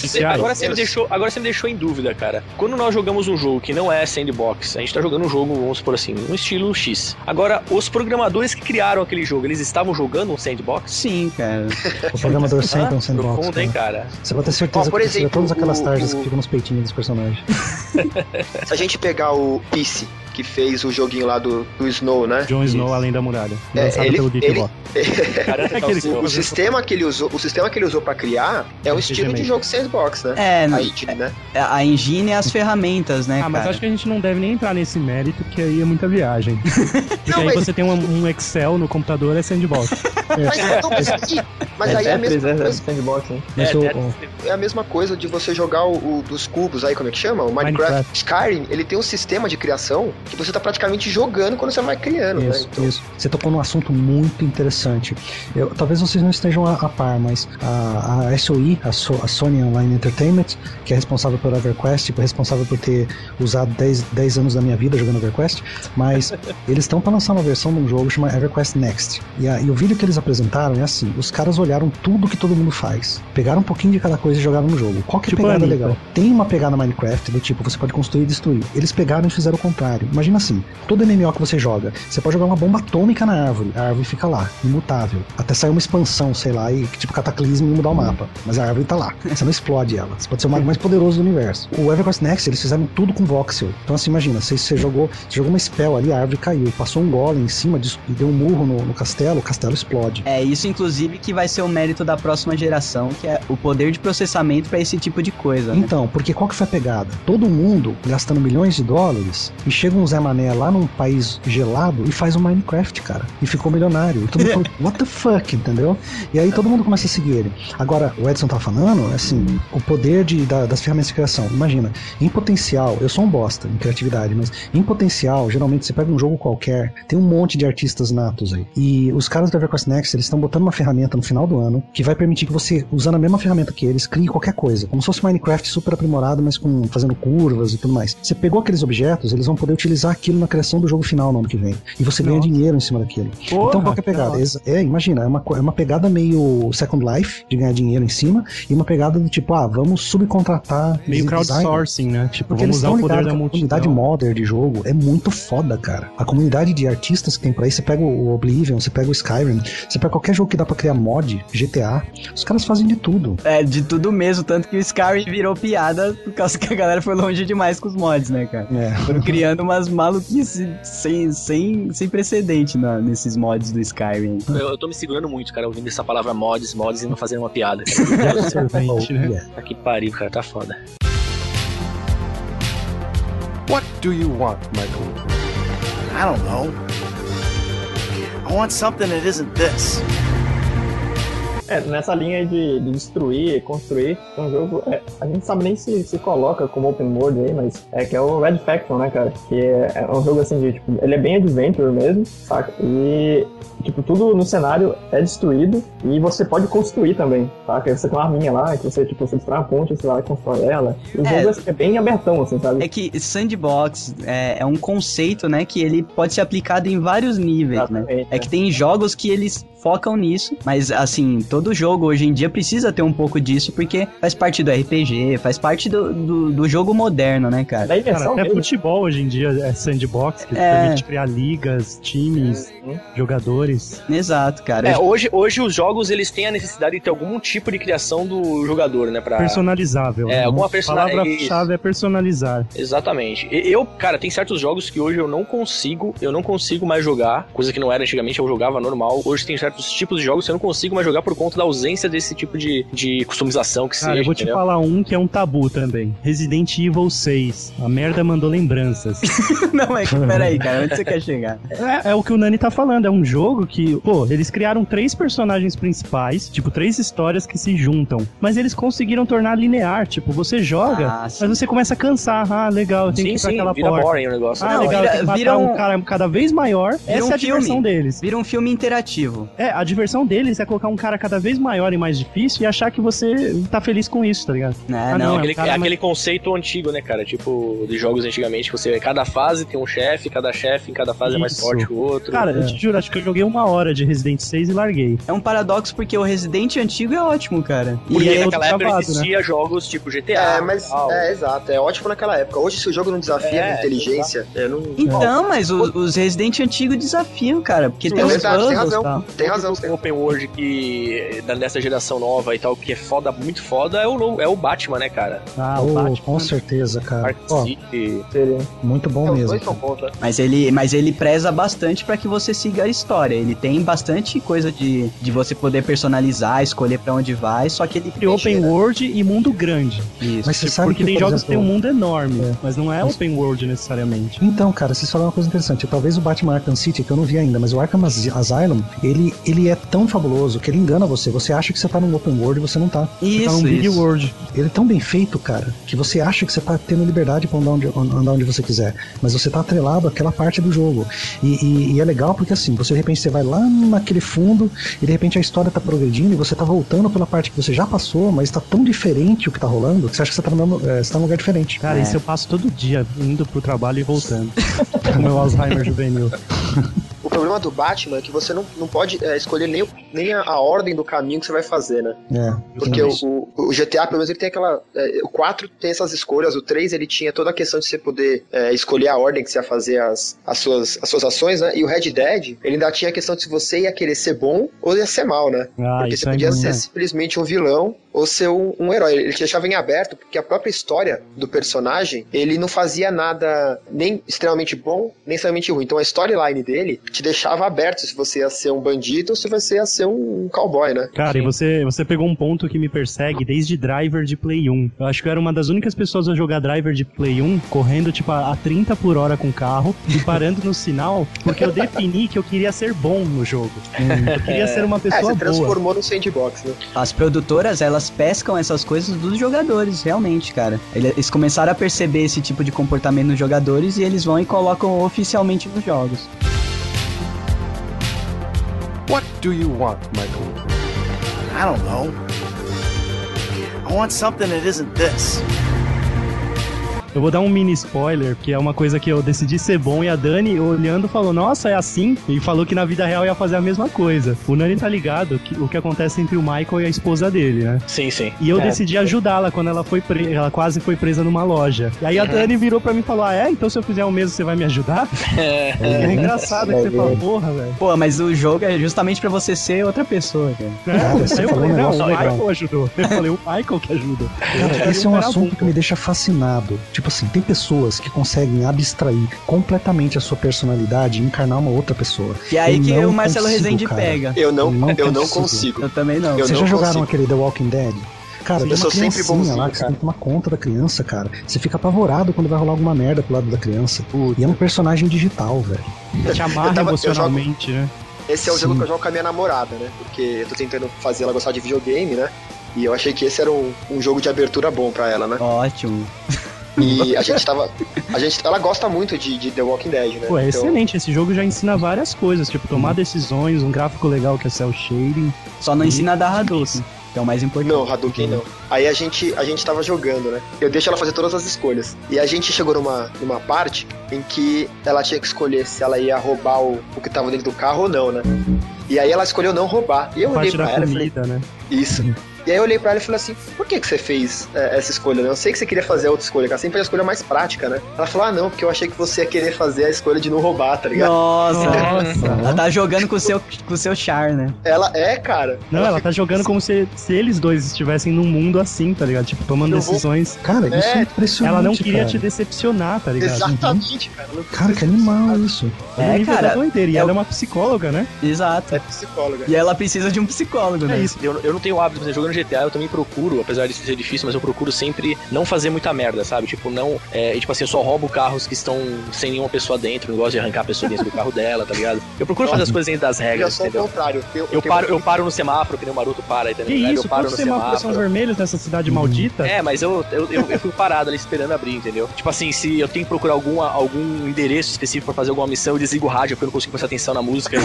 você, Eles- deixou, agora você me deixou em dúvida, cara. Quando nós jogamos um jogo que não é sandbox, a gente tá jogando um jogo, vamos supor assim, um estilo X. Agora, os programadores que criaram aquele jogo, eles estavam jogando um sandbox? Sim, cara. O programador sempre é um sandbox. Profundo, hein, cara. cara? Você pode ter certeza Ó, por que você vê exemplo, todas aquelas tarjas o- que ficam nos peitinhos dos personagens. Se a gente pegar o Peace, que fez o joguinho lá do, do Snow, né? Jon Snow Além da Muralha. É, ele- pelo Geekbox. Cara, Aquele O, o sistema que ele usou, o sistema que ele usou para criar é um RPG estilo de jogo sandbox, né? É, A engine, né? a engine e as ferramentas, né, Ah, mas cara? acho que a gente não deve nem entrar nesse mérito, porque aí é muita viagem. Porque Não, aí mas- você tem um, um Excel no computador, é sandbox. Mas, não, mas, aí- mas aí é a mesma coisa, Sandbox, né? Mas É, o- é- o- é a mesma coisa de você jogar o, o dos cubos aí, como é que chama? O Minecraft. Skyrim, ele tem um sistema de criação que você tá praticamente jogando quando você vai criando, né? Isso, isso. Você tocou num assunto muito interessante. Eu- talvez vocês não estejam a, a par, mas a, a SOE, a, So- a Sony Online Entertainment, que é responsável pelo EverQuest, que é responsável por ter usado 10, 10 anos da minha vida jogando EverQuest, mas eles estão para lançar uma versão de um jogo chamado EverQuest Next. E, a- e o vídeo que eles apresentaram é assim: os caras olharam tudo que todo mundo faz, pegaram um pouquinho de cada coisa e jogaram no jogo. Qual que é a Tipo pegada legal? Tem uma pegada Minecraft do tipo, você pode construir e destruir. Eles pegaram e fizeram o contrário. Imagina assim, todo MMO que você joga, você pode jogar uma bomba atômica na árvore, a árvore fica lá, imutável. Até sair uma expansão, sei lá, e tipo cataclismo e mudar o mapa. Mas a árvore tá lá. Você não explode ela. Você pode ser o mago mais poderoso do universo. O EverQuest Next, eles fizeram tudo com voxel. Então assim, imagina, você, você jogou, você jogou uma spell ali, a árvore caiu, passou um golem em cima disso e deu um murro no, no castelo, o castelo explode. É isso, inclusive, que vai ser o mérito da próxima geração, que é o poder de processamento pra esse tipo de coisa. né? Então, porque qual que foi a pegada? Todo mundo gastando milhões de dólares e chega um Zé Mané lá num país gelado e faz um Minecraft, cara. E ficou milionário. E todo mundo falou, what the fuck, entendeu? E aí todo mundo começa a seguir ele. Agora, o Edson tá falando, assim, o poder de, da- das ferramentas de criação. Imagina, em potencial, eu sou um bosta em criatividade, mas em potencial, geralmente você pega um jogo qualquer, tem um monte de artistas natos aí. E os caras do EverQuest Next, eles estão botando uma ferramenta no final do ano que vai permitir que você, usando a mesma ferramenta que eles, crie qualquer coisa. Como se fosse Minecraft super aprimorado, mas com fazendo curvas e tudo mais. Você pegou aqueles objetos, eles vão poder utilizar aquilo na criação do jogo final no ano que vem. E você ganha dinheiro em cima daquilo. Porra, então qual que é a pegada? É, imagina, é uma, é uma pegada meio Second Life, de ganhar dinheiro em cima, e uma pegada do tipo, ah, vamos subcontratar. Meio designer. crowdsourcing, né? Tipo, Porque vamos eles usar o poder da que a comunidade multidão. modder de jogo é muito foda, cara. A comunidade de artistas que tem por aí, você pega o Oblivion, você pega o Skyrim, você pega qualquer jogo que dá pra criar mod, GTA, os caras fazem de tudo. É, de tudo mesmo, tanto que o Skyrim virou piada por causa que a galera foi longe demais com os mods, né, cara? É. Foram criando umas maluquices sem, sem, sem precedente na- nesses mods do Skyrim. Eu, eu tô me segurando muito, cara, ouvindo essa palavra mods, mods e não fazendo uma piada. Absorvente, né? Tá que pariu, cara, tá foda. What do you want, Michael? I don't know. I want something that isn't this. É, nessa linha aí de, de destruir e construir, é um jogo. é, a gente sabe nem se se coloca como open world aí, mas é que é o Red Faction, né, cara? Que é, é um jogo assim de, tipo, ele é bem adventure mesmo, saca? E, tipo, tudo no cenário é destruído e você pode construir também, saca? Você tem uma arminha lá, que você, tipo, você destrói uma ponte, você vai lá e constrói ela. E o É. jogo assim, é bem abertão, assim, sabe? É que sandbox é, é um conceito, né, que ele pode ser aplicado em vários níveis, né? Exatamente, É que tem jogos que eles focam nisso, mas assim, todo jogo hoje em dia precisa ter um pouco disso, porque faz parte do RPG, faz parte do, do, do jogo moderno, né, cara? Da Cara, até futebol hoje em dia é sandbox, que É. permite criar ligas, times, Uhum. jogadores. Exato, cara. É, hoje, hoje os jogos eles têm a necessidade de ter algum tipo de criação do jogador, né? Pra... Personalizável. É, né? alguma A persona- palavra-chave é personalizar. Exatamente. Eu, cara, tem certos jogos que hoje eu não consigo, eu não consigo mais jogar, coisa que não era antigamente, eu jogava normal. Hoje tem certos tipos de jogos que eu não consigo mais jogar por conta da ausência desse tipo de, de customização que Cara, seja, eu vou te entendeu? falar um que é um tabu também. Resident Evil 6. A merda mandou lembranças. Não, é que, peraí, cara, onde você quer chegar? É, é o que o Nani tá falando, é um jogo que, pô, eles criaram três personagens principais, tipo, três histórias que se juntam, mas eles conseguiram tornar linear, tipo, você joga, Ah, mas você começa a cansar, ah, legal, eu tenho Sim, que ir pra sim, aquela vira porta. boring o negócio. Ah, Não, legal, vira- eu tenho que matar vira um um- cara cada vez maior, essa um é a diversão filme. deles. Vira um filme interativo. É, a diversão deles é colocar um cara cada vez maior e mais difícil e achar que você tá feliz com isso, tá ligado? Né, Ah, não. não, aquele, é um cara é aquele conceito antigo, né, cara? Tipo, de jogos antigamente, que você, cada fase tem um chefe, cada chefe em cada fase é mais Isso. forte que o outro. Cara, eu te juro, acho que eu joguei uma hora de Resident 6 e larguei. É um paradoxo porque o Resident antigo é ótimo, cara. Porque E é naquela época travado, existia jogos tipo GTA. É, mas tal. é exato, é ótimo naquela época. Hoje, se o jogo não desafia É, a inteligência, é, não. Então, mas os, os Resident antigos desafiam, cara. Porque tem É os verdade, tem puzzles, razão. tá? Tem razão, Um open world que da- dessa geração nova e tal, que é foda, muito foda, é o, é o Batman, né, cara? Ah, Oh, o Batman. com certeza, cara. Ark Ó, City. Seria. muito bom É, mesmo. né? Mas ele, mas ele preza bastante pra que você siga a história. Ele tem bastante coisa de, de você poder personalizar, escolher pra onde vai, só que ele Entre open world e mundo grande. Isso. Mas você Tipo, sabe porque que, tem por jogos que tem um exemplo, mundo enorme, É. mas não é Mas- open world necessariamente. Então, cara, vocês falaram uma coisa interessante. Talvez o Batman Arkham City, que eu não vi ainda, mas o Arkham As- Asylum, ele, ele é tão fabuloso que ele engana você. Você acha que você tá num open world e você não tá. Tá Isso, um big isso. world. Ele é tão bem feito, cara, que você acha que você tá tendo liberdade pra andar onde, andar onde você quiser. Mas você tá atrelado àquela parte do jogo. E, e- e é legal porque assim, você de repente você vai lá naquele fundo e de repente a história tá progredindo e você tá voltando pela parte que você já passou, mas tá tão diferente o que tá rolando que você acha que você tá, no, é, você tá num lugar diferente. Cara, É. isso eu passo todo dia, indo pro trabalho e voltando. Com meu Alzheimer juvenil. O problema do Batman é que você não, não pode é, escolher nem, nem a, a ordem do caminho que você vai fazer, né? É, Porque o, o, o GTA, pelo menos, ele tem aquela. é, o 4 tem essas escolhas, o 3 ele tinha toda a questão de você poder é, escolher a ordem que você ia fazer as, as, suas, as suas ações, né? E o Red Dead, ele ainda tinha a questão de se você ia querer ser bom ou ia ser mal, né? Ah, Porque você é podia ser simplesmente um vilão ou ser um, um herói. Ele te deixava em aberto, porque a própria história do personagem, ele não fazia nada nem extremamente bom, nem extremamente ruim. Então a storyline dele te deixava aberto se você ia ser um bandido ou se você ia ser um, cowboy, né? Cara, e você, você pegou um ponto que me persegue desde driver de Play 1. Eu acho que eu era uma das únicas pessoas a jogar driver de Play 1, correndo tipo a, a 30 por hora com o carro e parando no sinal, porque eu defini que eu queria ser bom no jogo. Eu queria ser uma É, pessoa você boa. transformou no sandbox, né? As produtoras, elas pescam essas coisas dos jogadores, realmente, cara. Eles começaram a perceber esse tipo de comportamento nos jogadores e eles vão e colocam oficialmente nos jogos. What do you want, Michael? I don't know. I want something that isn't this. Eu vou dar um mini spoiler, que é uma coisa que eu decidi ser bom, e a Dani, olhando, falou, nossa, é assim? E falou que na vida real ia fazer a mesma coisa. O Nani tá ligado que, o que acontece entre o Michael e a esposa dele, né? Sim, sim. E eu É. decidi ajudá-la quando ela foi pre... ela quase foi presa numa loja. E aí a Dani virou pra mim e falou: Ah, é? Então se eu fizer o mesmo, você vai me ajudar? É, engraçado que você fala, porra, velho. Pô, mas o jogo é justamente pra você ser outra pessoa, cara. Cara, Aí você eu falou falei, um não, o. Michael ajudou. Eu falei, o Michael que ajuda. Cara, esse é um assunto que me deixa fascinado. Tipo assim, tem pessoas que conseguem abstrair completamente a sua personalidade e encarnar uma outra pessoa. E é aí Eu que o Marcelo consigo, Rezende cara. pega. Eu não, Não eu não consigo. Eu também não. Eu Vocês não já jogaram consigo. aquele The Walking Dead? Cara, Sim, tem eu uma sou sempre criancinha bonzinho, lá que você cara. tem que tomar conta da criança, cara. Você fica apavorado quando vai rolar alguma merda pro lado da criança. E é um personagem digital, velho. Te amarra Eu tava- eu jogo- emocionalmente, né? Esse é o jogo Sim. que eu jogo com a minha namorada, né? Porque eu tô tentando fazer ela gostar de videogame, né? E eu achei que esse era um, um jogo de abertura bom pra ela, né? Ótimo. E a gente tava. A gente, ela gosta muito de, de The Walking Dead, né? Pô, é Então- excelente. Esse jogo já ensina várias coisas, tipo, tomar decisões, um gráfico legal que é cel shading. Só não ensina a dar Hadouken, que é o mais importante. Não, Hadouken não. Aí a gente, a gente tava jogando, né? Eu deixo ela fazer todas as escolhas. E a gente chegou numa, numa parte em que ela tinha que escolher se ela ia roubar o, o que tava dentro do carro ou não, né? E aí ela escolheu não roubar. E eu olhei pra da ela e falei, comida, né? isso. E aí eu olhei pra ela e falei assim, por que que você fez é, essa escolha, né? Eu sei que você queria fazer a outra escolha, cara. Sempre é a escolha mais prática, né? Ela falou, ah, não, porque eu achei que você ia querer fazer a escolha de não roubar, tá ligado? Nossa, Nossa. ela tá jogando com o seu, com o seu char, né? Ela é, cara. Não, ela tá jogando como se, se eles dois estivessem num mundo assim, tá ligado? Tipo, tomando Eu vou- decisões. Cara, isso é, É, impressionante. Ela não queria cara. te decepcionar, tá ligado? Exatamente, cara. Não Cara, que animal isso. É, É, cara, da doideira. E é ela o- é uma psicóloga, né? Exato. É psicóloga. E ela precisa de um psicólogo, né? É isso. Eu, eu não tenho hábito, mas jogando GTA eu também procuro, apesar de ser difícil, mas eu procuro sempre não fazer muita merda, sabe? Tipo, não. É, e, tipo assim, eu só roubo carros que estão sem nenhuma pessoa dentro, não gosto de arrancar a pessoa dentro do carro dela, tá ligado? Eu procuro fazer as coisas dentro das Eu regras, o entendeu? contrário. Eu, Eu tenho- paro, eu paro no semáforo, que nem o Maroto para, entendeu? Que eu isso? paro Quantos no semáforos são semáforo. vermelhos nessa cidade maldita? É, mas eu, eu, eu, eu fico parado ali esperando abrir, entendeu? Tipo assim, se eu tenho que procurar alguma, algum endereço específico pra fazer alguma missão, eu desligo o rádio porque eu não consigo prestar atenção na música.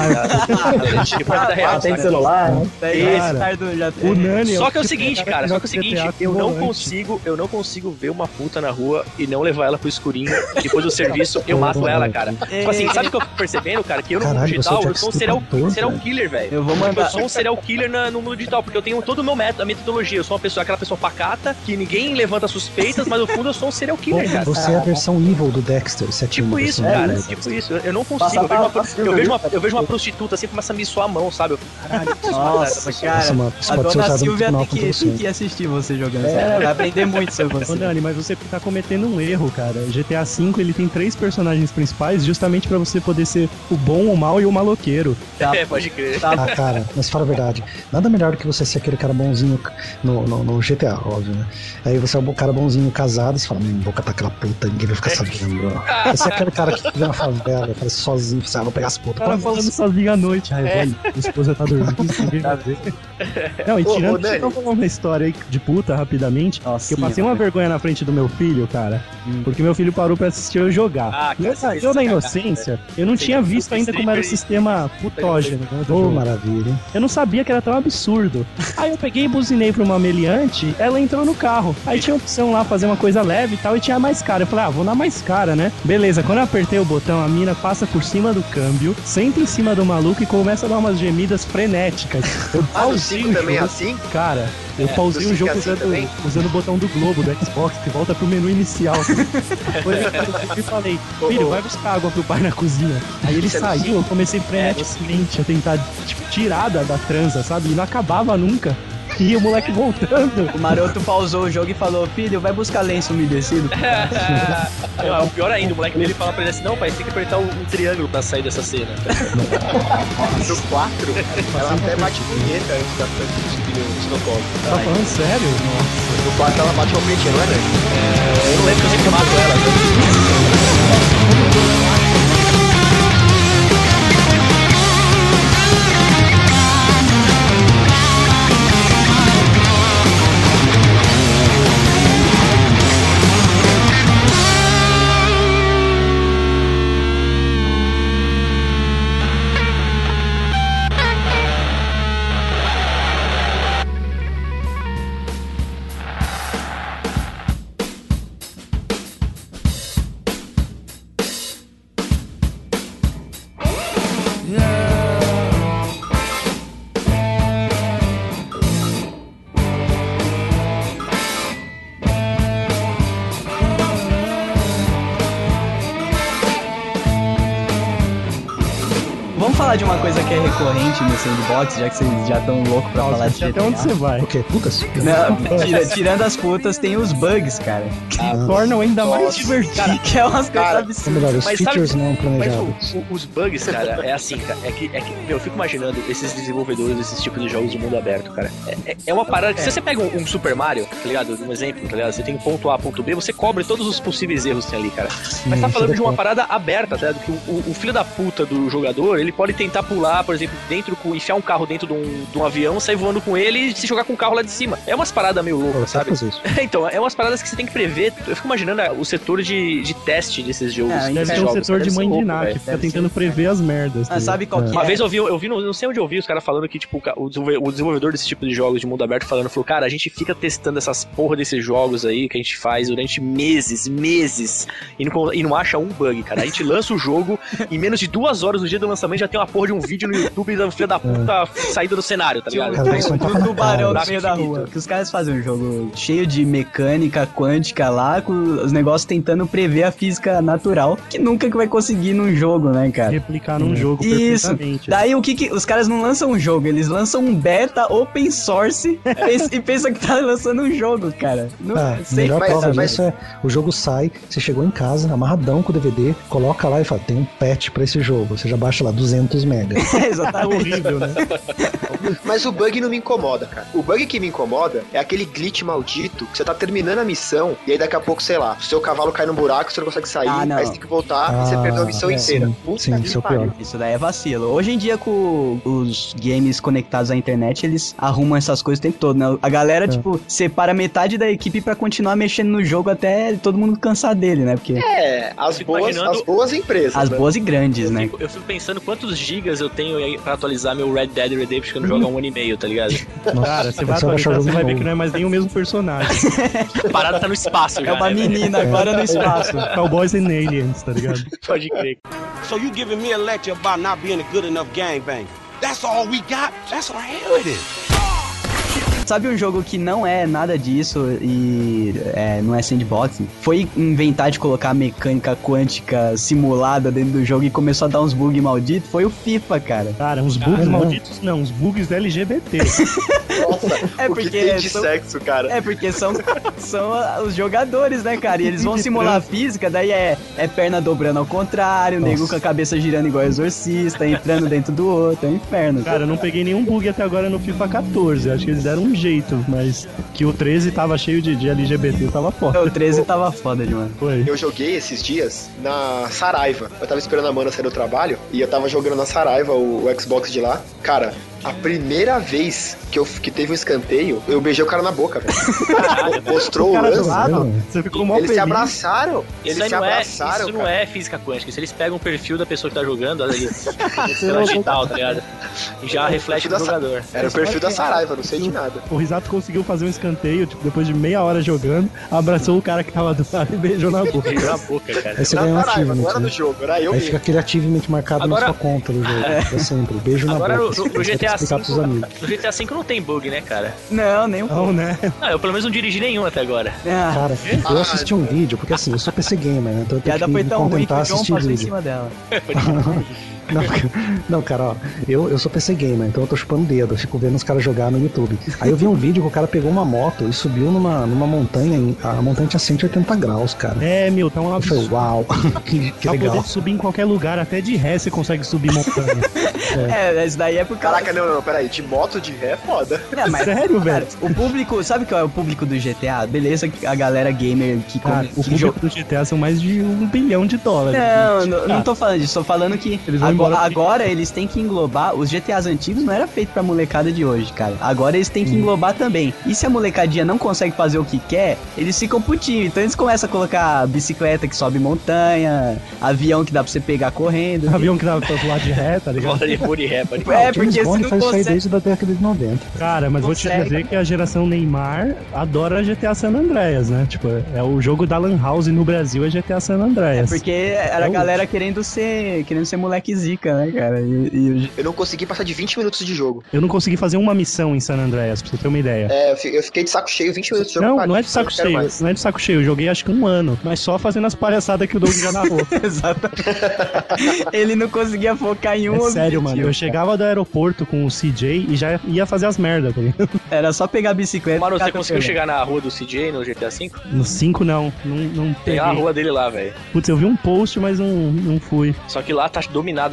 tipo, é vida real, Ah, tem celular, né? Esse O Nani Só que é o tipo seguinte, cara, só que é o seguinte, eu não consigo, eu não consigo ver uma puta na rua e não levar ela pro escurinho. Depois do serviço, eu mato ela, cara. Tipo assim, sabe o que eu fico percebendo, cara? Que eu no mundo é digital, eu sou um serial, serial killer, velho. Eu vou Tipo, mandar. Eu sou um serial killer na- no mundo digital, porque eu tenho todo o meu método, a metodologia. Eu sou uma pessoa, aquela pessoa pacata, que ninguém levanta suspeitas, mas no fundo eu sou um serial killer, cara. Você é a versão evil do Dexter. Você Tipo ativa isso, a versão cara. evil. Tipo isso. Eu não consigo. Eu vejo, uma, eu, vejo uma, eu vejo uma prostituta assim, começa a me suar a mão, sabe? Caralho, Nossa, cara. Nossa, mano, isso A pode ser dona usado Silvia tribunal tem que, tem que assistir você jogando. É. Vai aprender muito sobre Ô você. Dani, mas você tá cometendo um erro, cara. GTA V ele tem três personagens principais justamente pra você poder ser o bom, o mal e o maloqueiro. Tá, É, pode crer. tá, Ah, cara, mas fala a verdade. Nada melhor do que você ser aquele cara bonzinho no, no, no GTA, óbvio, né? Aí você é um cara bonzinho casado, você fala, hum, vou catar aquela puta, ninguém vai ficar sabendo. ó. Você é aquele cara que vive na favela, sozinho, você ah, vou pegar as O putas. cara Pô, falando sozinho à noite. Ai, É. minha esposa tá dormindo, ninguém vai ver. Não, e Ô, tirando, ô. Dani. Vou falar uma história aí de puta rapidamente. Nossa, que eu passei uma vergonha na frente do meu filho, cara. Porque meu filho parou pra assistir eu jogar. Ah, E eu, cara, você eu, na fez inocência, eu não tinha visto ainda como era o sistema putógeno. né, jogo. maravilha? Eu não sabia que era tão absurdo. Aí eu peguei e buzinei pra uma meliante, ela entrou no carro. Aí tinha opção lá, fazer uma coisa leve e tal, e tinha mais cara. Eu falei, ah, vou na mais cara, né? Beleza, quando eu apertei o botão, a mina passa por cima do câmbio, senta em cima do maluco e começa a dar umas gemidas frenéticas. Eu Ah, no pausei 5 o também é assim? Cara, eu pausei do o jogo é assim usando, também? usando o botão do Globo do Xbox, que volta pro menu inicial. Olhei pro filho e falei, filho, vai buscar água pro pai na cozinha. Aí ele é saiu, eu comecei freneticamente a tentar tipo, tirar da, da transa, sabe? E não acabava nunca. E o moleque voltando. O maroto pausou o jogo e falou: Filho, vai buscar lenço umedecido. É, o pior ainda, o moleque dele fala pra ele assim: não, pai, você tem que apertar um, um triângulo pra sair dessa cena. No 4, ela até bate punheta antes da subir no Estocolmo. Tá falando sério? No 4 ela bate uma punhetinha, não é, né? Eu não lembro que eu sempre mato ela. no sandbox, já que vocês já estão loucos pra falar Nossa, de até GTA. onde você vai? O quê? Putas? Não, tira- tirando as putas, tem os bugs, cara. Tornam ainda mais Nossa. divertido. Cara, Que é umas coisas absurdas. melhor, os Mas sabe- features não Mas planejados. o- o- os bugs, cara, é assim, cara. É que, é que meu, eu fico imaginando esses desenvolvedores desses tipos de jogos de mundo aberto, cara. É, é- é uma parada que se você pega um, um Super Mario, tá ligado? Um exemplo, tá ligado? Você tem ponto A, ponto B, você cobre todos os possíveis erros que tem ali, cara. Mas tá falando de uma é parada aberta, tá ligado? Que o, o- o filho da puta do jogador, ele pode tentar pular, por exemplo, dentro com. Enfiar um carro dentro de um, de um avião, sair voando com ele e se jogar com o carro lá de cima. É umas paradas meio loucas, sabe? então, é umas paradas que você tem que prever. Eu fico imaginando ah, o setor de, de teste desses jogos. É, Deve ter um setor deve de ser mãe de Ná, que fica tentando prever as merdas. Ah, sabe qual que Uma é? vez eu vi, eu vi não sei onde eu vi os caras falando que, tipo, o desenvolve- o desenvolvedor desse tipo de jogos de mundo aberto falando, falou, cara, a gente fica testando essas porra desses jogos aí que a gente faz durante meses, meses, e não, e não acha um bug, cara. A gente lança o jogo, em menos de duas horas no dia do lançamento já tem uma porra de um vídeo no YouTube da filha da puta saída do cenário, tá ligado? Um tubarão no meio da rua. Que os caras fazem um jogo cheio de mecânica quântica lá, com os negócios tentando prever a física natural, que nunca que vai conseguir num jogo, né, cara? Replicar num jogo Isso. perfeitamente. Daí o que que. Os caras não lançam um jogo, eles lançam um beta open source e pensam que tá lançando um jogo, cara. Não, Ah, a sei melhor mas- prova mas- disso é o jogo sai, você chegou em casa, amarradão com o DVD, coloca lá e fala, tem um patch pra esse jogo. Você já baixa lá 200 mega. É, É exatamente. Né? Mas o bug não me incomoda, cara. O bug que me incomoda é aquele glitch maldito que você tá terminando a missão e aí daqui a pouco, sei lá, o seu cavalo cai num buraco, você não consegue sair, Ah, não. aí você tem que voltar e você Ah, perdeu a missão é, inteira. sim. Puta Sim, isso é pariu. pior. Isso daí é vacilo. Hoje em dia, com os games conectados à internet, eles arrumam essas coisas o tempo todo, né? A galera, tipo, separa metade da equipe pra continuar mexendo no jogo até todo mundo cansar dele, né? Porque É, as boas, as boas empresas. as né? boas e grandes, Eu né? fico, eu fico pensando quantos gigas eu tenho aí pra atualizar meu Red Dead Redemption que eu não jogo há um ano e meio, tá ligado? Cara, você vai Você vai baixar o atualizar, você vai ver que não é mais nem o mesmo personagem. A parada tá no espaço já. É uma né, velho? menina agora no espaço. Cowboys and Aliens, tá ligado? Pode crer. So you giving me a lecture about not being a good enough gangbang? That's all we got? That's it is. Sabe um jogo que não é nada disso e é, não é sandbox? Foi inventar de colocar mecânica quântica simulada dentro do jogo e começou a dar uns bugs malditos? Foi o FIFA, cara. Cara, uns bugs Caramba. malditos não, uns bugs LGBT. Nossa, É o que porque tem de são- sexo, cara. É, porque são, são os jogadores, né, cara? E eles vão simular a física, daí é, é perna dobrando ao contrário, Nossa. nego com a cabeça girando igual exorcista, entrando dentro do outro, é um inferno. Cara, eu não peguei nenhum bug até agora no FIFA 14. Acho que eles deram um jeito, mas que o 13 tava cheio de, de LGBT, tava foda. O 13 tava foda demais. Foi. Eu joguei esses dias na Saraiva. Eu tava esperando a Mana sair do trabalho e eu tava jogando na Saraiva o, o Xbox de lá. Cara, A primeira vez que, eu, que teve um escanteio, eu beijei o cara na boca, velho. Mostrou o Cara do lance. lado, você ficou mal Eles se feliz. abraçaram. Isso, Eles aí se não, é, abraçaram. isso não cara. é física quântica. Isso eles pegam o perfil da pessoa que tá jogando, olha ali, pela digital, tá ligado? Já reflete no da jogador. Era o perfil da Saraiva, não sei de nada. O Risato conseguiu fazer um escanteio, tipo, depois de meia hora jogando, abraçou o cara que tava do lado e beijou na boca. Beijou na boca, cara. Aí você ganha um achievement. não era né? do jogo, era eu Aí mesmo. fica aquele achievement marcado Agora- na sua conta do jogo. Pra sempre. Beijo na Agora boca. no, no, Você GTA explicar pros amigos. V, no GTA V não tem bug, né, cara? Não, nem um pouco. Não, né? Não, eu pelo menos não dirigi nenhum até agora. Ah, Cara, eu assisti um vídeo, porque assim, eu sou PC gamer, né? Então eu tenho que me contentar assistir passou em vídeo. cima dela. Não, não, cara, ó, eu, eu sou PC gamer, então eu tô chupando dedo, eu fico vendo os caras jogar no YouTube. Aí eu vi um vídeo que o cara pegou uma moto e subiu numa, numa montanha, a montanha tinha 180 graus, cara. É, meu, tá um Eu falei, absurdo. uau, que, que Pra legal. poder subir em qualquer lugar, até de ré você consegue subir montanha. É, isso daí é por causa... Caraca, não, não, peraí. De moto de ré é foda. Não, mas, Sério, velho? cara, o público, sabe qual é o público do GTA? Beleza, que a galera gamer que, Cara, come- o que público do GTA são mais de um bilhão de dólares. Não, não, não tô falando disso, tô falando que Eles vão embora- agora eles têm que englobar. Os GTAs antigos não era feito pra molecada de hoje, cara. Agora eles têm que englobar também. E se a molecadinha não consegue fazer o que quer, eles ficam putinhos. Então eles começam a colocar bicicleta que sobe montanha, avião que dá pra você pegar correndo. Avião que dá pra pular de ré, tá ligado? Bola de ré, pode É, James porque se Bond não faz isso aí consegue. desde a década de 90. Cara, mas vou te Consegue. dizer que a geração Neymar adora GTA San Andreas, né? Tipo, é o jogo da Lan House no Brasil é GTA San Andreas. Porque era a É o- galera querendo ser. querendo ser moleque zica, né, cara? E, e- Eu não consegui passar de 20 minutos de jogo. Eu não consegui fazer uma missão em San Andreas, pra você ter uma ideia. É, eu eu fiquei de saco cheio 20 minutos de jogo. Não, não é de saco cheio, mais. não é de saco cheio. Eu joguei acho que um ano, mas só fazendo as palhaçadas que o Doug já narrou. Exatamente. Ele não conseguia focar em um É sério, mano. Eu chegava do aeroporto com o CJ e já ia fazer as merdas, tá ligado? Era só pegar a bicicleta. Mano, você conseguiu chegar na rua do CJ no GTA V? No 5 não, não, não Tem peguei. a rua dele lá, velho. Putz, eu vi um post, mas não, não fui. Só que lá tá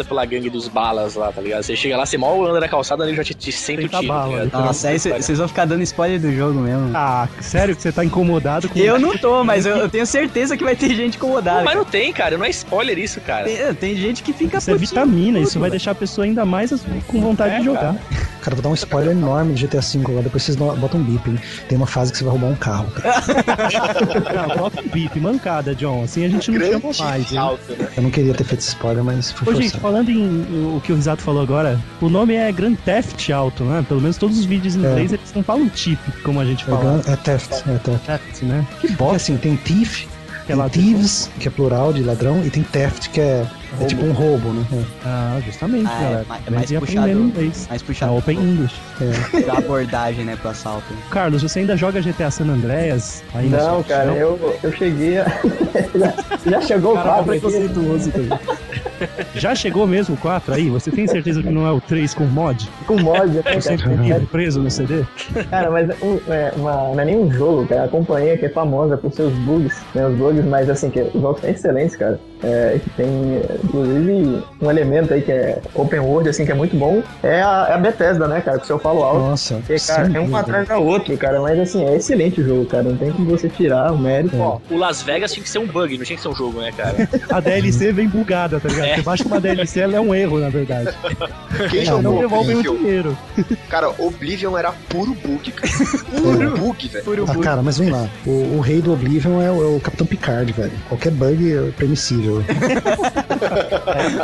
pela gangue dos balas lá, tá ligado? Você chega lá, você mal anda na calçada, ele já te, te senta o tiro, bala, tá ligado? então. Nossa, aí cê- vocês vão ficar dando spoiler do jogo mesmo. Ah, sério que você tá incomodado com Eu não tô, mas eu, eu tenho certeza que vai ter gente incomodada. Mas não tem, cara. Não é spoiler isso, cara. Tem, tem gente que fica Isso é vitamina, com isso tudo, vai velho. deixar a pessoa ainda mais com vontade É, de jogar. Cara, vou dar um spoiler enorme de GTA V agora, depois vocês botam um bip, hein? Tem uma fase que você vai roubar um carro, cara. Não, bota um bip, mancada, John. Assim a gente não chama mais, hein? alto, né? Eu não queria ter feito esse spoiler, mas foi Ô, gente, forçado. Falando em o que o Risato falou agora, o nome é Grand Theft Auto, né? Pelo menos todos os vídeos em É. inglês eles não falam tip, como a gente É, fala. gun- é theft, é theft. Theft, né? Que Porque bosta. assim, tem thief, Que é tem thieves, que é plural de ladrão, e tem theft, que é, é tipo um roubo, né? É. Ah, justamente, Ah, é, galera. mais- é Mas mais ia puxado. inglês. Mais puxado Open English. da abordagem, né, pro assalto. Carlos, você ainda joga GTA San Andreas? Aí na Não, cara, eu, eu cheguei a... já, já chegou o Cara, tá 4 aqui? preconceituoso, cara. Já chegou mesmo o 4 aí? Você tem certeza que não é o 3 com mod? Com mod, né, Eu sempre cara? fico preso no CD? Cara, mas um, é, uma, não é nem um jogo, cara. A companhia que é famosa por seus bugs, né? Os bugs, mas assim, que os jogos são excelentes, cara. É, que tem, é, inclusive, um elemento aí que é open world, assim, que é muito bom, é a, é a Bethesda, né, cara? Que o seu falo alto. Nossa, Porque, cara, é um dúvida. atrás da outro, cara. Mas assim, é excelente o jogo, cara. Não tem como você tirar o mérito. Ó, o Las Vegas tinha que ser um bug, não tinha que ser um jogo, né, cara? A DLC vem bugada, tá ligado? É. Você baixa uma DLC, ela é um erro, na verdade. Quem Não, não jogou devolvem o dinheiro. Cara, Oblivion era puro bug, cara. Puro bug, velho. Puro Ah, bug. cara, mas vem lá. O, o rei do Oblivion é o, é o Capitão Picard, velho. Qualquer bug é permissível.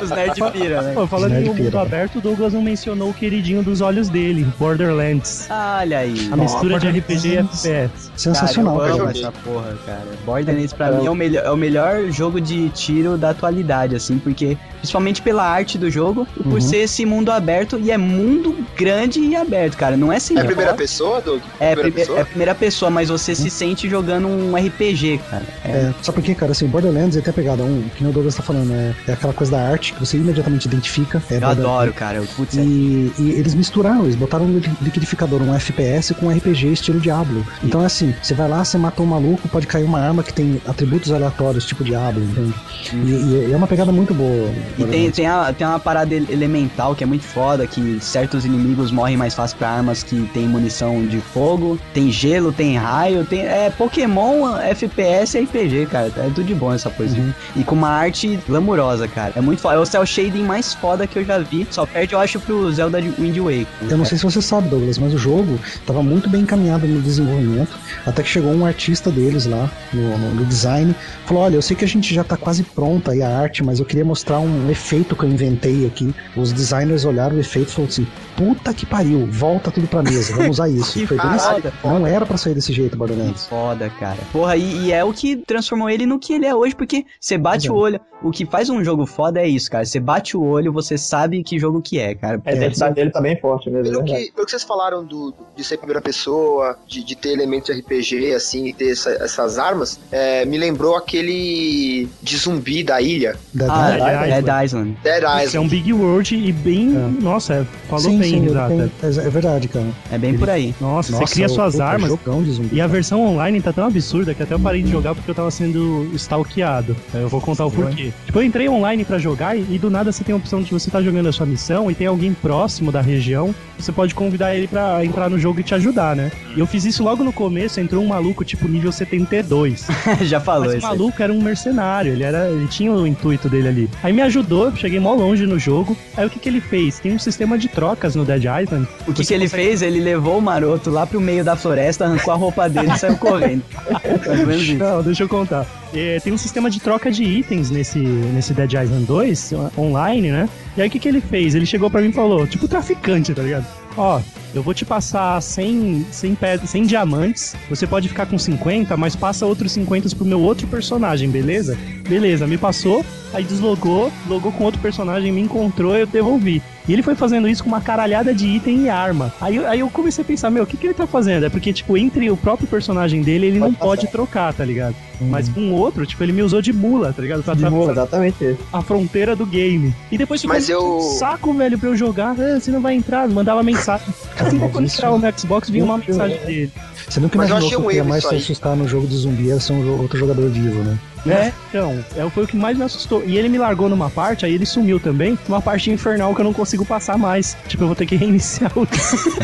Os nerd pira, né? Pô, falando em um mundo aberto, o Douglas não mencionou o queridinho dos olhos dele, Borderlands. Olha aí. A mistura de. RPG e FPS. Sensacional, cara. Eu amo essa porra, cara. Borderlands pra mim é o, melhor, é o melhor jogo de tiro da atualidade, assim, porque principalmente pela arte do jogo e por Uhum. ser esse mundo aberto e é mundo grande e aberto, cara. Não é assim. É primeira pessoa, Doug? É, primeira prime- pessoa? é primeira pessoa, mas você se sente jogando um RPG, cara. É, É, só porque, cara, assim, Borderlands ele tem a pegada, um, que nem o Douglas tá falando, é, é aquela coisa da arte que você imediatamente identifica. É eu Border- adoro, cara. Putz, é- E, e eles misturaram, eles botaram um li- liquidificador, um FPS com um RPG estilo Diablo. Então é assim, você vai lá, você matou um maluco, pode cair uma arma que tem atributos aleatórios, tipo Diablo, entende? E, e é uma pegada muito boa. E tem, tem, a- tem uma parada ele- elemental que é muito foda, que certos inimigos morrem mais fácil pra armas que tem munição de fogo, tem gelo, tem raio, tem. É Pokémon, FPS e RPG, cara. É tudo de bom essa coisa. E com uma arte glamurosa, cara. É muito foda. Eu, cel shading mais foda que eu já vi. Só perde, eu acho, pro Zelda Wind Waker. Eu não sei se você sabe, Douglas, mas o jogo estava muito bem encaminhado no desenvolvimento, até que chegou um artista deles lá no, no- no design, falou: Olha, eu sei que a gente já tá quase pronta aí a arte, mas eu queria mostrar um efeito que eu inventei aqui. Os designers olharam o efeito e falaram assim: Puta que pariu, volta tudo pra mesa, vamos usar isso. Que Foi bem assim. foda. Não era pra sair desse jeito, Borderlands. Foda, cara. Porra, e, e é o que transformou ele no que ele é hoje, porque você bate o olho. O que faz um jogo foda é isso, cara. Você bate o olho, você sabe que jogo que é, cara. A identidade dele tá bem forte mesmo. Pelo é que, pelo que vocês falaram do, de ser primeira pessoa, de, de ter elementos de RPG, assim, e ter essa- essas armas, é, me lembrou aquele de zumbi da ilha, Dead Ah, Island. é Dead Island. Dead Isso é Island. um Big World e bem. Nossa, é, falou Sim, bem, sim, ele é, é verdade, cara. É bem por aí. Nossa, Nossa, você cria o- suas puta, armas. jogão de zumbi. E a versão online tá tão absurda que até eu parei de jogar porque eu tava sendo stalkeado. Eu vou contar o porquê. Tipo, eu entrei online pra jogar e, do nada você tem a opção de você tá jogando a sua missão e tem alguém próximo da região, você pode convidar ele pra entrar no jogo e te ajudar, né? E eu fiz isso logo no começo, entrou um maluco tipo nível 72. Já falou Mas o isso. aí. maluco era um mercenário, ele, era, ele tinha o intuito dele ali. Aí me ajudou, cheguei mó longe no jogo. Aí o que, que ele fez? Tem um sistema de trocas no Dead Island. O que, que ele consegue- fez? Ele levou o maroto lá pro meio da floresta, arrancou a roupa dele e saiu correndo. Não, deixa eu contar. É, tem um sistema de troca de itens nesse, nesse Dead Island 2, online, né? E aí o que, que ele fez? Ele chegou pra mim e falou, tipo traficante, tá ligado? Ó, eu vou te passar 100, 100, pedras, 100 diamantes, você pode ficar com 50, mas passa outros 50 pro meu outro personagem, beleza? Beleza, me passou, aí deslogou, logou com outro personagem, me encontrou, eu devolvi. E ele foi fazendo isso com uma caralhada de item e arma. Aí, eu- aí eu comecei a pensar, meu, o que, que ele tá fazendo? É porque, tipo, entre o próprio personagem dele, ele não pode trocar, tá ligado? Mas com o outro, tipo, ele me usou de mula, tá ligado? Pra De mula, exatamente a fronteira do game. E depois ficou Mas eu- um saco, velho, pra eu jogar. Ah, você não vai entrar, mandava mensagem. Assim que eu entrava no Xbox, vinha uma mensagem dele. Você nunca Mas imaginou que um o que ia mais se assustar no jogo de zumbi era ser um outro jogador vivo, né? É, então, é, foi o que mais me assustou. E ele me largou numa parte, aí ele sumiu também, uma parte infernal que eu não consigo passar mais. Tipo, eu vou ter que reiniciar o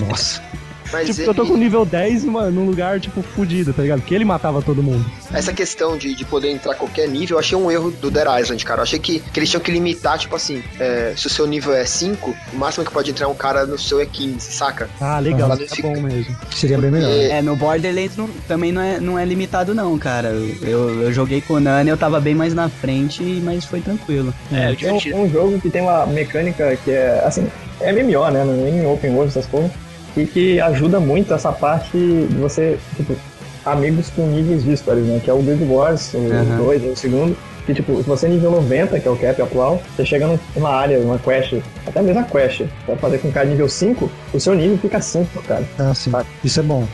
Nossa. Mas Tipo, ele- eu tô com nível 10 numa, num lugar, tipo, fudido, tá ligado? Porque ele matava todo mundo. essa questão de, de poder entrar qualquer nível, eu achei um erro do Dead Island, cara. Eu achei que, que eles tinham que limitar, tipo assim, é, se o seu nível é 5, o máximo que pode entrar um cara no seu é 15, saca? Ah, legal, tá fica- bom mesmo. Seria bem melhor. É, no Borderlands não- também não é, não é limitado não, cara. Eu, eu joguei com o Nani, eu tava bem mais na frente, mas foi tranquilo. É, É divertido. um, um jogo que tem uma mecânica que é, assim, é MMO, né? Não é nem open world, essas coisas. E que ajuda muito essa parte de você, tipo, amigos com níveis díspares, né? Que é o Guild Wars, o Aham. 2, o segundo. Que, tipo, se você é nível 90, que é o cap atual, você chega num- numa área, uma quest, até mesmo a quest, pra fazer com um cara nível 5, o seu nível fica 5, cara. Ah, sim. Isso é bom.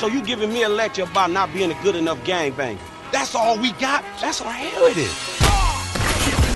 So you giving me a lecture about not being a good enough gangbang? That's all we got? That's all hell it is.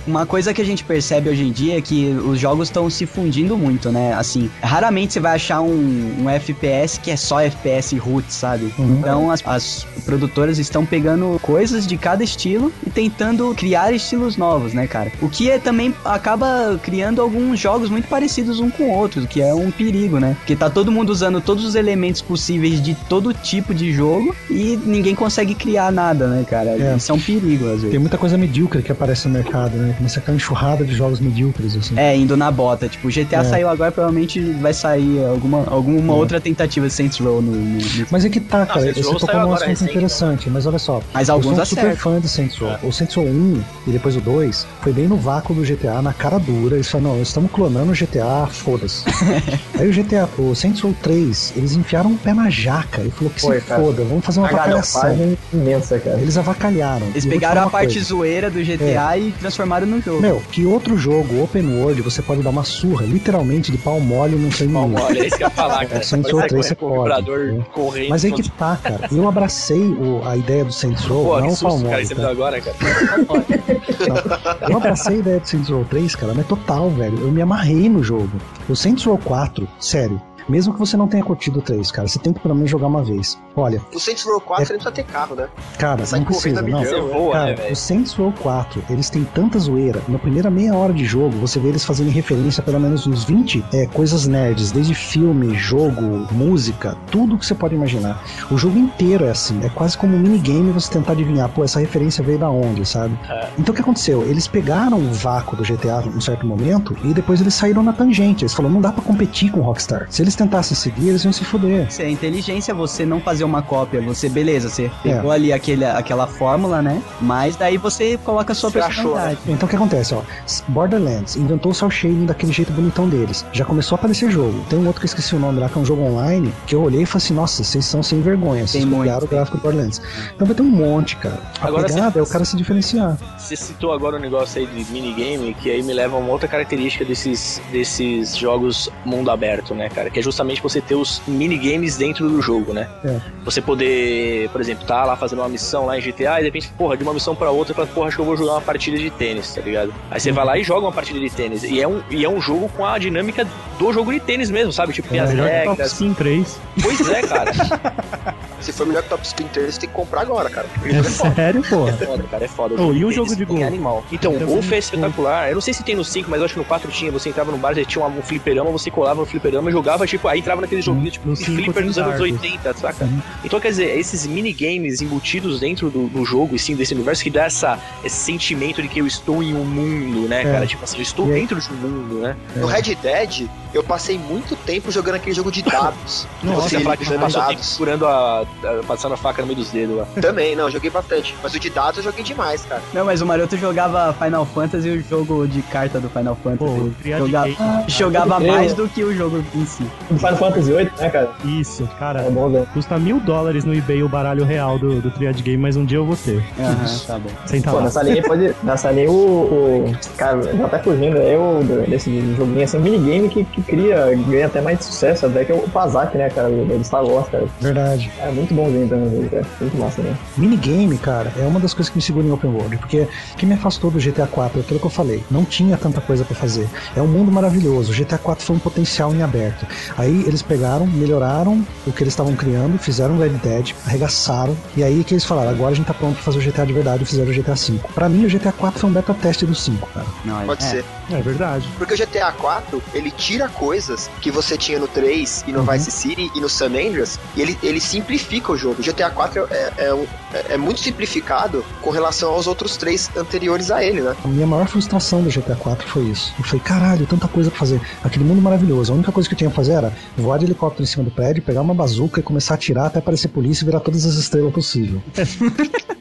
Uma coisa que a gente percebe hoje em dia é que os jogos estão se fundindo muito, né? Assim, raramente você vai achar um, um FPS que é só FPS root, sabe? Então as, as produtoras estão pegando coisas de cada estilo e tentando criar estilos novos, né, cara? O que é, também acaba criando alguns jogos muito parecidos um com o outro, o que é um perigo, né? Porque tá todo mundo usando todos os elementos possíveis de todo tipo de jogo e ninguém consegue criar nada, né, cara? É. Isso é um perigo, às vezes. Tem muita coisa medíocre que aparece no mercado, né? Começa a cair uma enxurrada de jogos medíocres, assim. É, indo na bota. Tipo, o GTA É. saiu agora, provavelmente vai sair alguma, alguma outra tentativa de Saints Row no, no- Mas é que tá, cara. Saints Você tocou num agora assunto recente, interessante, mas olha só. Mas eu alguns sou um super fã de Saints Row. O Saints Row 1 e depois o 2 foi bem no vácuo do GTA, na cara dura. Eles falaram, não, estamos clonando o GTA, foda-se. Aí o GTA, o Saints Row 3, eles enfiaram um pé na jaca e falou que Foi, se cara. foda, vamos fazer uma avacalhação. imensa, cara. Eles avacalharam. Eles eu pegaram a parte coisa. zoeira do GTA e transformaram no jogo. Meu, que outro jogo, open world, você pode dar uma surra, literalmente, de pau mole não tem nenhum. Olha, é isso que eu ia falar, cara. É, Saints Row 3 você pode, né? correndo. Mas aí que tá, cara. Eu abracei o- a ideia do Saints Row, Pô, não o pau susto, cara, mole. você me tá? deu agora, cara. Eu abracei a ideia do Saints Row 3, cara, mas total, velho. Eu me amarrei no jogo. O Saints Row 4, sério. Mesmo que você não tenha curtido o 3, cara, você tem que pelo menos jogar uma vez. Olha, O Saints Row 4 É- você nem precisa ter carro, né? Cara, Sai não precisa, não. milhão, Você voa, né, Cara, velho? o Saints Row 4, eles têm tanta zoeira. Na primeira meia hora de jogo, você vê eles fazendo referência a pelo menos uns 20 é, coisas nerds, desde filme, jogo, música, tudo que você pode imaginar. O jogo inteiro é assim, é quase como um minigame você tentar adivinhar, pô, essa referência veio da onde, sabe? Então o que aconteceu? Eles pegaram o vácuo do GTA em um certo momento e depois eles saíram na tangente. Eles falaram, não dá pra competir com o Rockstar. Se eles tentassem seguir, eles iam se foder. Se é inteligência você não fazer uma cópia, você, beleza, você pegou ali aquele, aquela fórmula, né? Mas daí você coloca a sua Você achou, personalidade. Então o que acontece, ó? Borderlands inventou o cel shading daquele jeito bonitão deles. Já começou a aparecer jogo. Tem um outro que eu esqueci o nome lá, que é um jogo online, que eu olhei e falei assim, nossa, vocês são sem vergonha. Vocês copiaram o gráfico do Borderlands. Então vai ter um monte, cara. A Agora, pegada você- é o cara se diferenciar. Você citou agora um negócio aí de minigame, que aí me leva a uma outra característica desses, desses jogos mundo aberto, né, cara? Que é justamente você ter os minigames dentro do jogo, né? É. Você poder, por exemplo, tá lá fazendo uma missão lá em GTA e de repente, porra, de uma missão pra outra, fala, porra, acho que eu vou jogar uma partida de tênis, tá ligado? Aí você vai lá e joga uma partida de tênis. E é um, e é um jogo com a dinâmica do jogo de tênis mesmo, sabe? Tipo, tem É as que Top regras. Spin 3. Pois é, cara. Se for melhor que Top Spin 3, você tem que comprar agora, cara. Porque É é foda. sério, pô. É foda, cara, é foda. Oh, e o de jogo de é gol? animal. Então, Então, o golfe é espetacular. Eu não sei se tem no 5, mas eu acho que no 4 tinha. Você entrava no bar, já tinha um fliperama, você colava no fliperama e jogava, tipo, aí entrava naquele joguinho, tipo, no flipper dos anos dardos. 80, saca? Então, quer dizer, esses minigames embutidos dentro do, do jogo, e sim, desse universo, que dá essa, esse sentimento de que eu estou em um mundo, né, É. cara? Tipo assim, eu estou dentro de um mundo, né? No Red Dead, eu passei muito tempo jogando aquele jogo de dados. Nossa, você falar que dados. segurando a, a- passando a faca no meio dos dedos lá. Também, não, eu joguei bastante. Mas o de dados eu joguei demais, cara. Não, mas o Maroto jogava Final Fantasy e o jogo de carta do Final Fantasy. Pô, o Triad Joga- Game. jogava mais do que o jogo em si. Do Final Fantasy VIII, né, cara? Isso, cara. É bom, né? Custa mil dólares no eBay o baralho real do, do Triad Game, mas um dia eu vou ter. Aham, tá bom. Senta Pô, lá. nessa linha pode. Nessa linha o. o cara, já tá fugindo aí o, desse joguinho assim, um minigame que, que cria, ganha até mais sucesso, até que é o Pazak, né, cara, do Star Wars, cara. Verdade. É muito bonzinho também, cara. Muito massa, né? Minigame, cara, é uma das coisas que me segura em open world, porque o que me afastou do GTA 4 é aquilo que eu falei, não tinha tanta coisa pra fazer. É um mundo maravilhoso, o GTA 4 foi um potencial em aberto. Aí eles pegaram, melhoraram o que eles estavam criando, fizeram o Red Dead, arregaçaram, e aí que eles falaram, agora a gente tá pronto pra fazer o GTA de verdade e fizeram o GTA 5. Pra mim, o GTA 4 foi um beta teste do 5, cara. Não, Pode é. ser. É verdade. Porque o GTA 4, ele tira coisas que você tinha no 3 e no Uhum. Vice City e no San Andreas, e ele, ele simplifica o jogo. O GTA 4 é, é, um- é- é muito simplificado com relação aos outros três anteriores a ele, né? A minha maior frustração do GTA 4 foi isso. Eu falei, caralho, tanta coisa pra fazer. Aquele mundo maravilhoso. A única coisa que eu tinha que fazer era voar de helicóptero em cima do prédio, pegar uma bazuca e começar a atirar até aparecer polícia e virar todas as estrelas possível.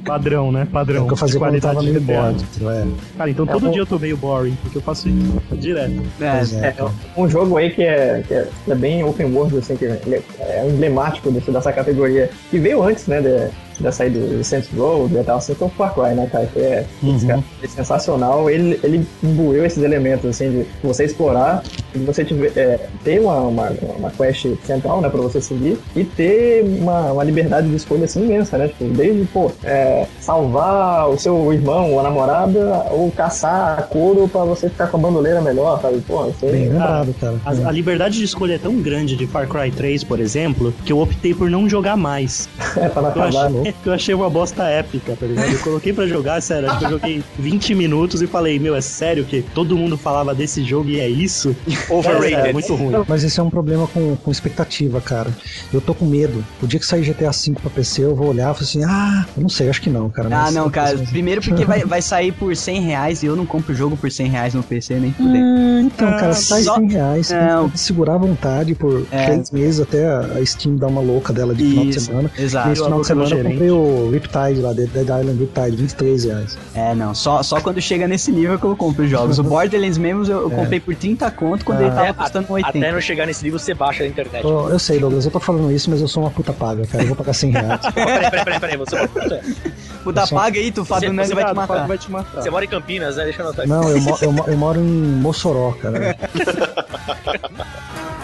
Padrão, né? É Padrão. o que eu fazia quando eu tava qualidade meio entendeu? É. Cara, então É, todo o- dia eu tô meio boring, porque eu faço isso direto. É, Pois é, É, um jogo aí que é, que é, que é bem open world, assim, que é, é emblemático desse, dessa categoria. Que veio antes, né, de, dessa aí do Saints Row, do GTA V, que é o Far Cry, né, cara? Que é, Uhum. esse cara é sensacional. Ele, ele imbuiu esses elementos, assim, de você explorar, de você tiver, é, ter uma, uma, uma quest central, né, pra você seguir, e ter uma, uma liberdade de escolha, assim, imensa, né? Tipo, desde, pô, é, salvar o seu irmão ou a namorada, ou caçar couro pra você ficar com a bandoleira melhor, sabe? Pô, isso aí- Bem lembrado, cara. A, a liberdade de escolha é tão grande de Far Cry 3, por exemplo, que eu optei por não jogar mais. É, pra não acabar, achei, né? Eu achei uma bosta épica, tá ligado? Eu coloquei pra jogar, sério, acho que eu joguei 20 minutos e falei, meu, é sério que todo mundo falava desse jogo e é isso? Overrated. É, é muito ruim. Mas esse é um problema com, com expectativa, cara. Eu tô com medo. O dia que sair GTA V pra PC, eu vou olhar e falar assim, ah, eu não sei, acho que não, cara. Ah, não, cara. Primeiro porque vai, vai sair por 100 reais e eu não compro o jogo por 100 reais no PC, nem fuder. Ah, então, cara, sai só- 100 reais. Não. tem que segurar à vontade por É. três meses até a Steam dar uma louca dela de final de Isso, semana. exato. Nesse final de semana comprei o Riptide lá, Dead Island Riptide, 23 reais. É, não. Só, só quando chega nesse nível que eu compro os jogos. O Borderlands mesmo eu, eu comprei por 30 conto quando Ah. ele tava custando 80. Até não chegar nesse nível, você baixa a internet. Eu, eu sei, Douglas, eu tô falando isso, mas eu sou uma puta paga, cara. Eu vou pagar 100 reais. Peraí, peraí, peraí, peraí, você, mora- Puta, Só- paga aí, tu Fábio Você- Nani você vai te matar. vai te matar. você mora em Campinas, né? Deixa eu anotar aqui. Não, eu, mo- eu, mo- eu moro em Mossoró, cara.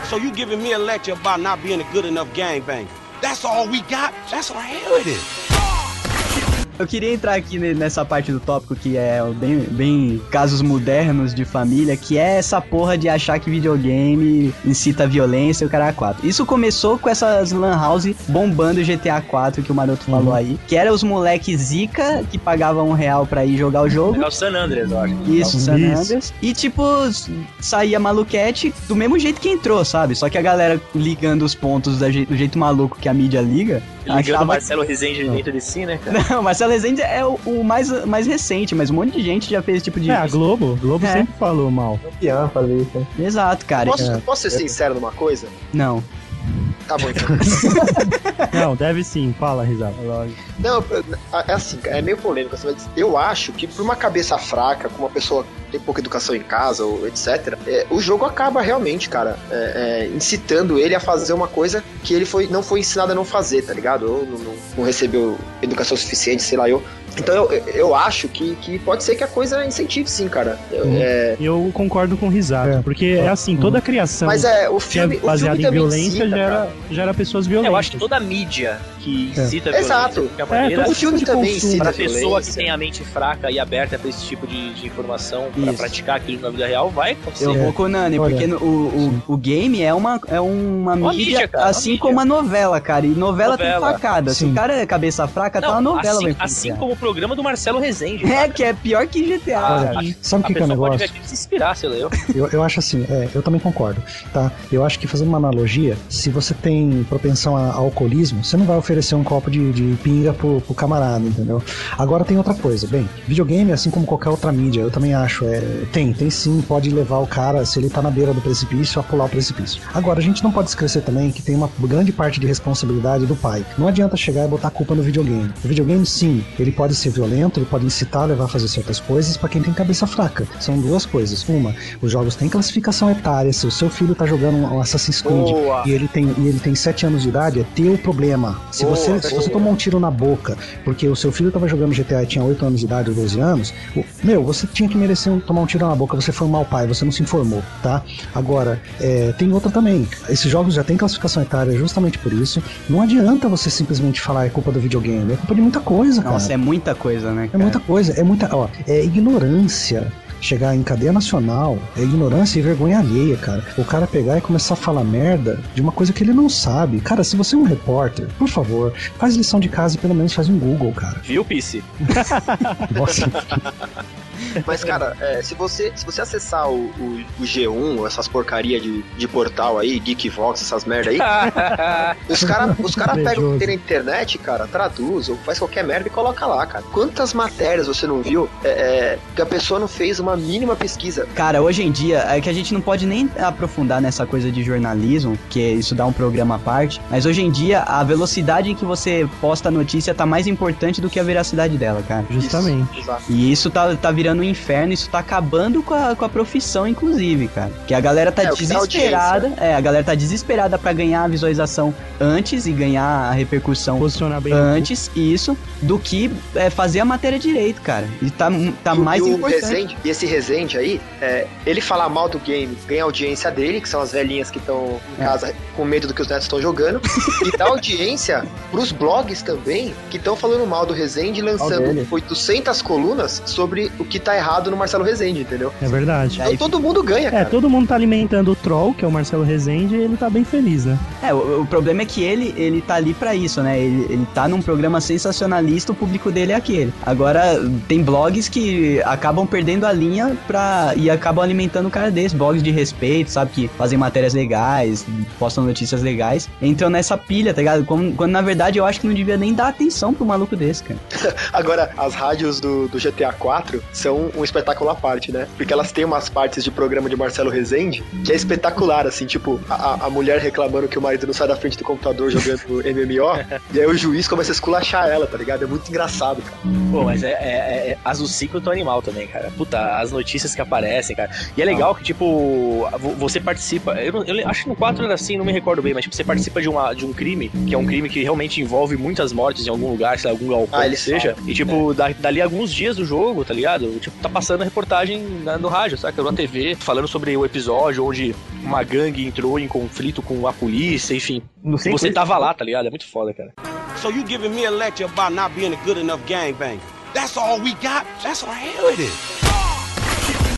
So you giving me a lecture about not being a good enough gangbang. That's all we got? That's what hell it is. Eu queria entrar aqui ne- nessa parte do tópico que é bem, bem casos modernos de família, que é essa porra de achar que videogame incita violência e o cara 4. Isso começou com essas lan house bombando GTA 4 que o Maroto falou aí, que era os moleque zica que pagavam um real pra ir jogar o jogo. É o San Andreas, eu acho. Isso, San Isso. Andreas. E tipo, saía maluquete do mesmo jeito que entrou, sabe? Só que a galera ligando os pontos do jeito maluco que a mídia liga. Ligando o achava Marcelo Rezende dentro de si, né, cara? Não, Marcelo Rezende é o, o mais, mais recente, mas um monte de gente já fez esse tipo de. É, a Globo, Globo É. sempre falou mal. Campeão fazer isso. Exato, cara. Posso, É. posso ser sincero numa coisa? Não. Tá bom, então. Não, deve sim, fala, risada. Não, é assim, é meio polêmico, assim, mas eu acho que por uma cabeça fraca, com uma pessoa que tem pouca educação em casa, ou etc., é, o jogo acaba realmente, cara, é, é, incitando ele a fazer uma coisa que ele foi, não foi ensinado a não fazer, tá ligado? Ou não, não- não recebeu educação suficiente, sei lá, eu. Então eu, eu acho que, que pode ser que a coisa incentive sim, cara. Eu- Uhum. é, Eu concordo com o Risato, É. porque é assim, toda a criação mas é, o que é filme, o baseada filme em violência incita, gera, cara. gera pessoas É, violentas. eu acho que toda a mídia que É. incita a Exato. É, maneira, todo O filme de também consumo. incita Pra a pessoa que tem a mente fraca e aberta pra esse tipo de, de informação, pra Isso. praticar aquilo na vida real, vai acontecer. Eu vou com o Nani, porque no- o, o, o game é uma, é uma, Uma mídia, mídia, cara, uma assim mídia. como a novela, cara. E novela, tem Novela. facada. Se Sim. o cara é cabeça fraca, tá uma Não, novela assim, vai assim influenciar. como o programa do Marcelo Rezende. É, que é pior que GTA. Ah, cara. a- Sabe o que, que é o pode negócio? ver aquilo e se inspirar, sei lá, eu. Eu, eu acho assim, é, eu também concordo, tá? Eu acho que fazendo uma analogia, se você tem propensão a, a alcoolismo, você não vai oferecer um copo de, de pinga pro, pro camarada, entendeu? Agora tem outra coisa, bem, videogame, assim como qualquer outra mídia, eu também acho, é, tem, tem sim, pode levar o cara, se ele tá na beira do precipício, a pular o precipício. Agora, a gente não pode esquecer também que tem uma grande parte de responsabilidade do pai. Não adianta chegar e botar a culpa no videogame. O videogame, sim, ele pode ser violento, ele pode incitar, levar a fazer certas coisas para quem tem cabeça fraca. São duas coisas. Uma, os jogos têm classificação etária. Se o seu filho tá jogando um Assassin's Creed Boa. e ele tem e ele tem 7 anos de idade, é teu problema. Se Boa, você se você tomou um tiro na boca porque o seu filho tava jogando GTA e tinha 8 anos de idade ou 12 anos, o- meu, você tinha que merecer um- tomar um tiro na boca, você foi um mau pai, você não se informou, tá? Agora, é, tem outra também. Esses jogos já têm classificação etária justamente por isso. Não adianta você simplesmente falar é culpa do videogame, é culpa de muita coisa, cara. Nossa, é muita coisa, né? É cara? muita coisa, é muita. Ó, é ignorância. Chegar em cadeia nacional é ignorância e vergonha alheia, cara. O cara pegar e começar a falar merda de uma coisa que ele não sabe. Cara, se você é um repórter, por favor, faz lição de casa e pelo menos faz um Google, cara. Viu, Pisse? Nossa, Mas, cara, é, se, você, se você acessar o, o, o G1, essas porcaria de, de portal aí, Geekvox, essas merda aí, os caras os cara pegam o que tem na internet, cara, traduz ou faz qualquer merda e coloca lá, cara. Quantas matérias você não viu é, é, que a pessoa não fez uma mínima pesquisa? Cara, hoje em dia, é que a gente não pode nem aprofundar nessa coisa de jornalismo, que isso dá um programa à parte, mas hoje em dia a velocidade em que você posta a notícia tá mais importante do que a veracidade dela, cara. Justamente. Exato. E isso tá, tá virando um inferno, isso tá acabando com a, com a profissão, inclusive, cara. Que a galera tá É, desesperada. É, a galera tá desesperada pra ganhar a visualização antes e ganhar a repercussão Posicionar bem. antes, isso, do que é, fazer a matéria direito, cara. E tá, tá E mais o importante. Esse Rezende aí, é, ele falar mal do game, ganha a audiência dele, que são as velhinhas que estão em É. casa com medo do que os netos estão jogando, e dá audiência pros blogs também, que estão falando mal do Rezende, lançando dele. 800 colunas sobre o que tá errado no Marcelo Rezende, entendeu? É verdade. Então todo mundo ganha, É, cara. todo mundo tá alimentando o troll, que é o Marcelo Rezende, e ele tá bem feliz, né? É, o, o problema é que ele, ele tá ali pra isso, né? Ele, ele tá num programa sensacionalista, o público dele é aquele. Agora, tem blogs que acabam perdendo a linha pra. e acabam alimentando um cara desse. Blogs de respeito, sabe? Que fazem matérias legais, postam notícias legais. Entram nessa pilha, tá ligado? Como- quando na verdade eu acho que não devia nem dar atenção pro maluco desse, cara. Agora, as rádios do, do GTA 4 são um espetáculo à parte, né? Porque elas têm umas partes de programa de Marcelo Rezende que é espetacular, assim, tipo, a, a mulher reclamando que o marido não sai da frente do computador jogando MMO, e aí o juiz começa a esculachar ela, tá ligado? É muito engraçado, cara. Pô, mas é, é, é as do ciclo do animal também, cara. Puta, as notícias que aparecem, cara. E é legal que, tipo, vo- você participa. Eu, não- eu acho que no 4 era assim, não me recordo bem, mas tipo, você participa de, uma, de um crime, que é um crime que realmente envolve muitas mortes em algum lugar, sei lá, algum galpão Ah, que seja. E, tipo, da- dali a alguns dias do jogo, tá ligado? Tipo, tá passando a reportagem na- no rádio, saca? Na TV, falando sobre o episódio onde uma gangue entrou em conflito com a polícia, enfim. No E você cinco- tava lá, tá ligado? É muito foda, cara. So you giving me a lecture about not being a good enough gangbang. That's all we got? That's what hell it is.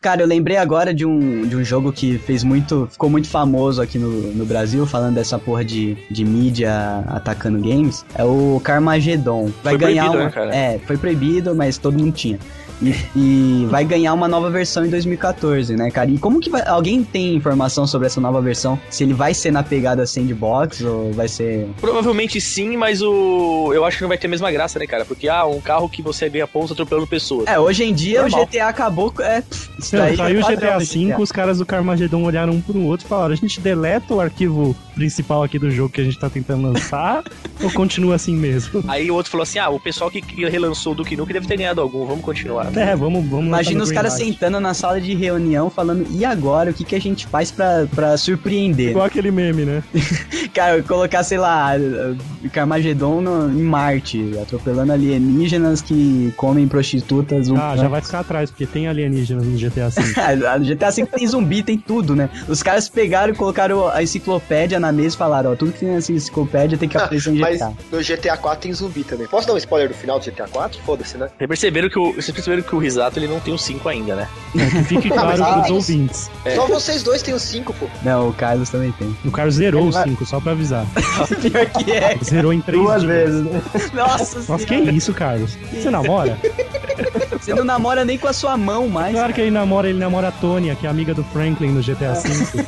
Cara, eu lembrei agora de um, de um jogo que fez muito. ficou muito famoso aqui no, no Brasil, falando dessa porra de, de mídia atacando games. É o Carmageddon. Vai Foi ganhar proibido, uma. né, cara? É, foi proibido, mas todo mundo tinha. E, e vai ganhar uma nova versão em 2014, né, cara? E como que vai. Alguém tem informação sobre essa nova versão? Se ele vai ser na pegada sandbox ou vai ser. Provavelmente sim, mas o. Eu acho que não vai ter a mesma graça, né, cara? Porque, ah, um carro que você ganha pontos atropelando pessoas. É, hoje em dia Normal. o GTA acabou. É, pff, Não, saiu é o GTA do V, os caras do Carmageddon olharam um pro outro e falaram: a gente deleta o arquivo principal aqui do jogo que a gente tá tentando lançar ou continua assim mesmo? Aí o outro falou assim: ah, o pessoal que que relançou o Duke Nukem deve ter ganhado algum, vamos continuar. É, vamos, vamos Imagina no os caras sentando na sala de reunião falando, e agora? O que, que a gente faz pra, pra surpreender? Igual aquele meme, né? Cara, colocar, sei lá, Carmageddon no- em Marte, atropelando alienígenas que comem prostitutas. Ah, já vai ficar atrás, porque tem alienígenas no GTA V. A GTA V tem zumbi, tem tudo, né? Os caras pegaram e colocaram a enciclopédia na mesa e falaram, ó, tudo que tem nessa enciclopédia tem que aparecer em Mas GTA. no GTA 4 tem zumbi também. Posso dar um spoiler do final do GTA 4? Foda-se, né? Vocês perceberam que o, vocês perceberam que o Risato ele não tem o 5 ainda, né? Que fique Ah, claro ah, pros ouvintes. Só vocês dois têm o 5, pô. Não, o Carlos também tem. O cara zerou o 5, só pra avisar. Pior que é. Zerou em três Duas dias. vezes, né? Nossa Nossa, que isso, Carlos? Você namora? Você não namora nem com a sua mão mais. Claro que ele namora, ele namora a Tônia, que é amiga do Franklin no GTA V.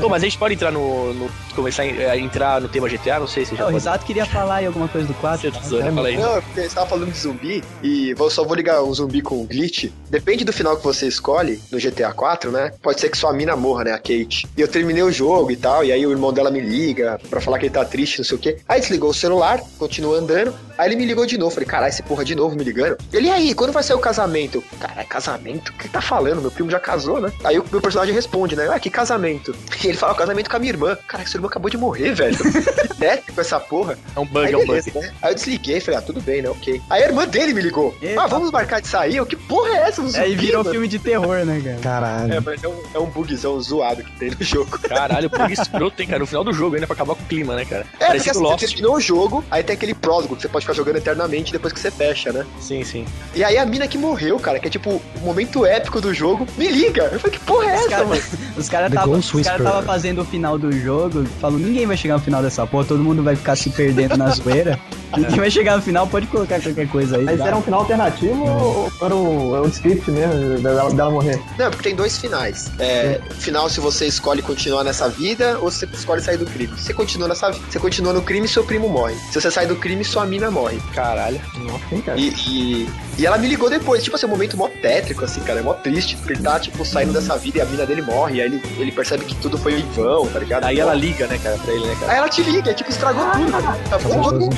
Pô, mas a gente pode entrar no. no- começar a entrar no tema GTA? Não sei se já O pode. Risato queria falar aí alguma coisa do 4. Você tesoura, fala aí. Não, é porque você tava falando de zumbi e vou, só vou ligar o zumbi com o glitch. Depende do final que você escolhe no GTA 4, né? Pode ser que sua mina morra, né? A Kate. E eu terminei o jogo e tal, e aí o irmão dela me liga pra falar que ele tá triste, não sei o quê. Aí desligou o celular, continuou andando. Aí ele me ligou de novo. Falei, caralho, esse porra de novo me ligando. Ele, e aí, quando vai sair o casamento? Caralho, casamento? O que tá falando? Meu primo já casou, né? Aí o meu personagem responde, né? Ah, que casamento? Ele fala, o casamento com a minha irmã. Caralho, seu irmão acabou de morrer, velho. né? Com essa porra. É um bug, Aí, é um beleza, bug. né? Aí eu desliguei, falei, ah, tudo bem, né? Ok. Aí a irmã dele me ligou. Eita. Ah, vamos marcar de sair? Eu, que porra é essa? Um Aí zumbi, virou mano? filme de terror, né, cara? Caralho. É, mas é um, é um bugzão zoado que tem no jogo. Caralho, bug escroto, hein, cara? No final do jogo ainda pra acabar com o clima, né, cara? É, porque Parecido assim, você terminou o jogo, aí tem aquele prólogo que você pode ficar jogando eternamente depois que você fecha, né? Sim, sim. E aí a mina que morreu, cara, que é tipo o momento épico do jogo, me liga. Eu falei, que porra é Os essa, caras mano? os cara Ghost os cara. Tava fazendo o final do jogo, falou, ninguém vai chegar no final dessa porra, todo mundo vai ficar se perdendo na zoeira. Ninguém vai chegar no final, pode colocar qualquer coisa aí. Mas dá. era um final alternativo ou era o, era o script mesmo dela, dela morrer? Não, porque tem dois finais. É, final se você escolhe continuar nessa vida ou se você escolhe sair do crime. Se você continua nessa você continua no crime, seu primo morre. Se você sai do crime, sua mina morre. Caralho. Nossa, hein, cara? E, e, e ela me ligou depois, tipo assim, um momento mó tétrico, assim, cara, é mó triste, porque ele tá, tipo, saindo dessa vida e a mina dele morre, e aí ele, ele percebe que tudo foi em vão, tá ligado? Aí ela liga, né, cara, pra ele, né, cara? Aí ela te liga, tipo, estragou tudo, cara. Tá bom, Gostoso.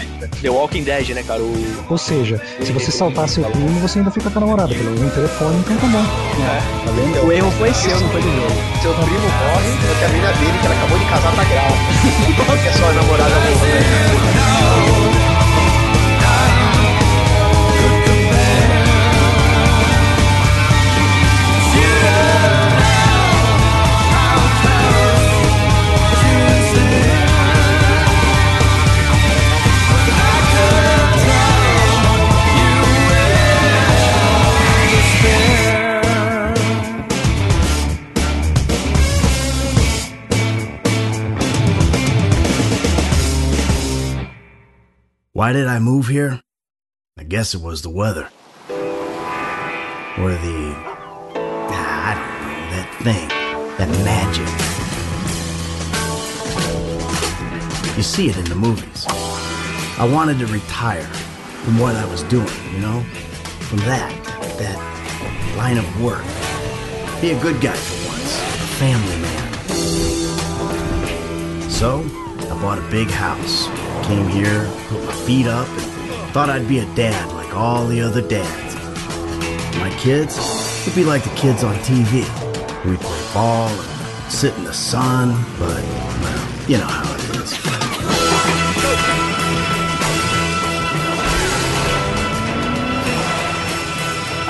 The Walking Dead, né, cara? O... Ou seja, se você saltar seu primo, você ainda fica com a namorada pelo menos no telefone, então tá bom. Tá vendo? O erro foi seu, não foi do jogo. Seu primo morre, só que a mina dele, que ela acabou de casar, tá grávida. Porque a sua namorada morreu. Why did I move here? I guess it was the weather. Or the. ah, I don't know, that thing. That magic. You see it in the movies. I wanted to retire from what I was doing, you know? From that, that line of work. Be a good guy for once. A family man. So, I bought a big house. Came here, put my feet up, and thought I'd be a dad like all the other dads. My kids would be like the kids on TV. We'd play ball and sit in the sun, but, well, you know how it is.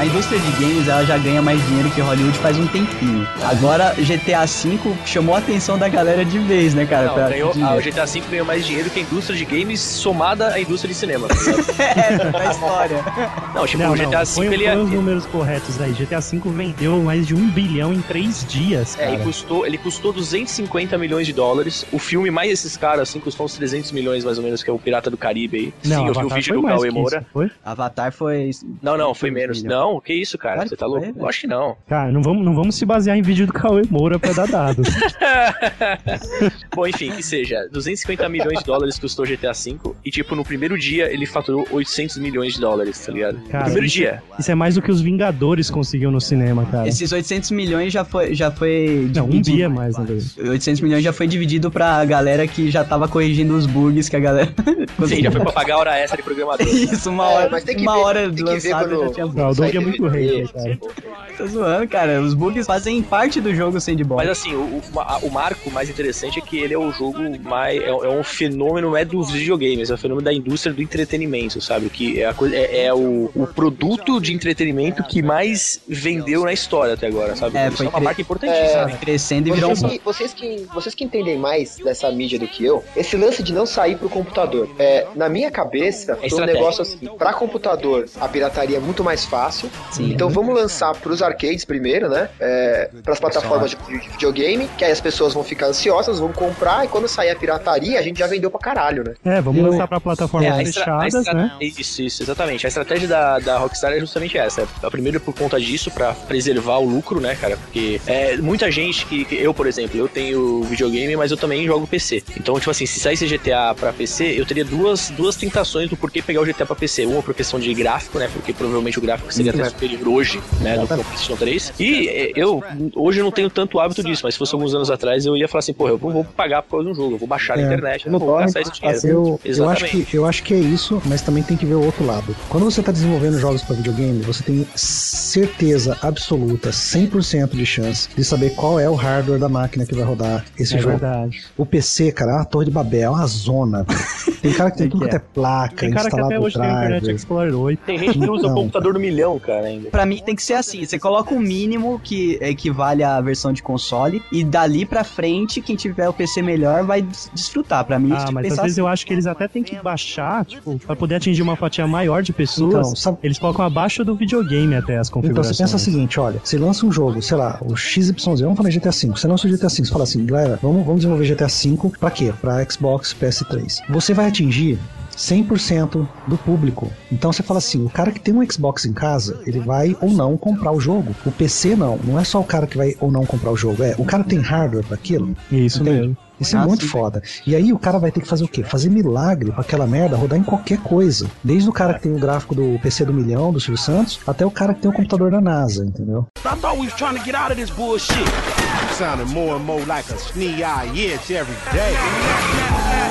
A indústria de games ela já ganha mais dinheiro que Hollywood faz um tempinho. Agora GTA V chamou a atenção da galera de vez, né, cara? Não, pra ganhou, ah, o GTA V ganhou mais dinheiro que a indústria de games somada à indústria de cinema. é, da história. Não, tipo, não, o GTA não, V ele é. os números corretos aí. GTA V vendeu mais de um bilhão em três dias, É, cara. e custou, ele custou 250 milhões de dólares. O filme mais esses caras, assim, custou uns 300 milhões mais ou menos, que é o Pirata do Caribe aí. Não, Sim, eu vi o Avatar vídeo foi do Cauê isso, Moura. foi? Avatar foi. Não, não, foi menos. milhão. Não, que isso, cara? Claro Você tá louco? Eu acho que não. Cara, não vamos, não vamos se basear em vídeo do Cauê Moura pra dar dados. Bom, enfim, que seja, 250 milhões de dólares custou GTA V e, tipo, no primeiro dia ele faturou 800 milhões de dólares, tá ligado? Cara, primeiro isso- dia. Isso é mais do que os Vingadores conseguiu no cinema, cara. Esses 800 milhões já foi. Já foi Não, um dia mais, verdade. 800 milhões já foi dividido pra galera que já tava corrigindo os bugs que a galera. Sim, já foi pra pagar a hora extra de programador. Isso, uma É, hora, mas tem que uma ver- hora tem que ver quando- já tinha Não, o Doug é muito rei, cara. Tô zoando, cara. Os bugs fazem parte do jogo sandbox. Mas assim, o, o, o marco mais interessante é que ele é o jogo mais. É, é um fenômeno, não é dos videogames, é um fenômeno da indústria do entretenimento, sabe? Que é, a coisa, é, é o, o produto de entretenimento que mais vendeu na história até agora, sabe? É, Isso foi é uma marca importantíssima. Foi crescendo e virou um. Vocês que, vocês, que, vocês que entendem mais dessa mídia do que eu, esse lance de não sair pro computador. É, na minha cabeça, foi um negócio assim: pra computador, a pirataria é muito mais fácil. Sim. Então vamos lançar pros arcades primeiro, né? É, pras plataformas de, de videogame, que aí as pessoas vão ficar ansiosas, vão comprar, e quando sair a pirataria, a gente já vendeu pra caralho, né? É, vamos lançar pra plataformas a fechadas, né? Isso, isso, exatamente. A estratégia da, da Rockstar é justamente essa. A primeira por conta disso, pra preservar o lucro, né, cara? Porque é, muita gente que, que- Eu, por exemplo, eu tenho videogame, mas eu também jogo PC. Então, tipo assim, se saísse GTA pra PC, eu teria duas, duas tentações do porquê pegar o GTA pra PC. Uma por questão de gráfico, né? Porque provavelmente o gráfico seria até superior hoje, né? Do que o PlayStation 3. E é, eu, hoje, eu não tenho tanto hábito disso, mas se fosse alguns anos atrás, eu ia falar assim, porra, eu vou pagar por causa de um jogo, eu vou baixar na É, internet, eu no não vou gastar esse dinheiro. Eu, eu, acho que, eu acho que é isso, mas também tem que ver o outro lado. Quando você está desenvolvendo jogos para videogame, você tem certeza absoluta, 100% de chance de saber qual é o hardware da máquina que vai rodar esse É jogo. verdade. O PC, cara, é uma torre de Babel, é uma zona. Tem cara que tem É tudo que é placa, Tem cara que até hoje tem Internet driver. Explorer 8. Tem gente que usa o Não. computador no milhão, cara, ainda. Pra mim tem que ser assim, você coloca o mínimo que equivale à versão de console e dali pra frente quem tiver o PC melhor vai des- desfrutar. Pra mim, Ah, mas às pensar vezes assim. eu acho que eles até têm que baixar, tipo, pra poder atingir uma fatia maior de pessoas. Então, sabe- Eles colocam abaixo do videogame até as Então configurações. você pensa o seguinte, olha, você lança um jogo, sei lá, o XYZ, vamos falar GTA V, você lança o GTA V, você fala assim, galera, vamos, vamos desenvolver GTA V pra quê? Pra Xbox, PS3. Você vai atingir 100% do público. Então você fala assim, o cara que tem um Xbox em casa, ele vai ou não comprar o jogo. O PC não, não é só o cara que vai ou não comprar o jogo, é, o cara tem hardware pra aquilo. Isso Entende? mesmo. Isso é Ah, muito sim. foda. E aí o cara vai ter que fazer o quê? Fazer milagre pra aquela merda rodar em qualquer coisa. Desde o cara que tem o gráfico do PC do milhão, do Silvio Santos, até o cara que tem o computador da NASA, entendeu? I thought we was trying to get out of this bullshit. You sounding more and more like a snee-eye itch every day.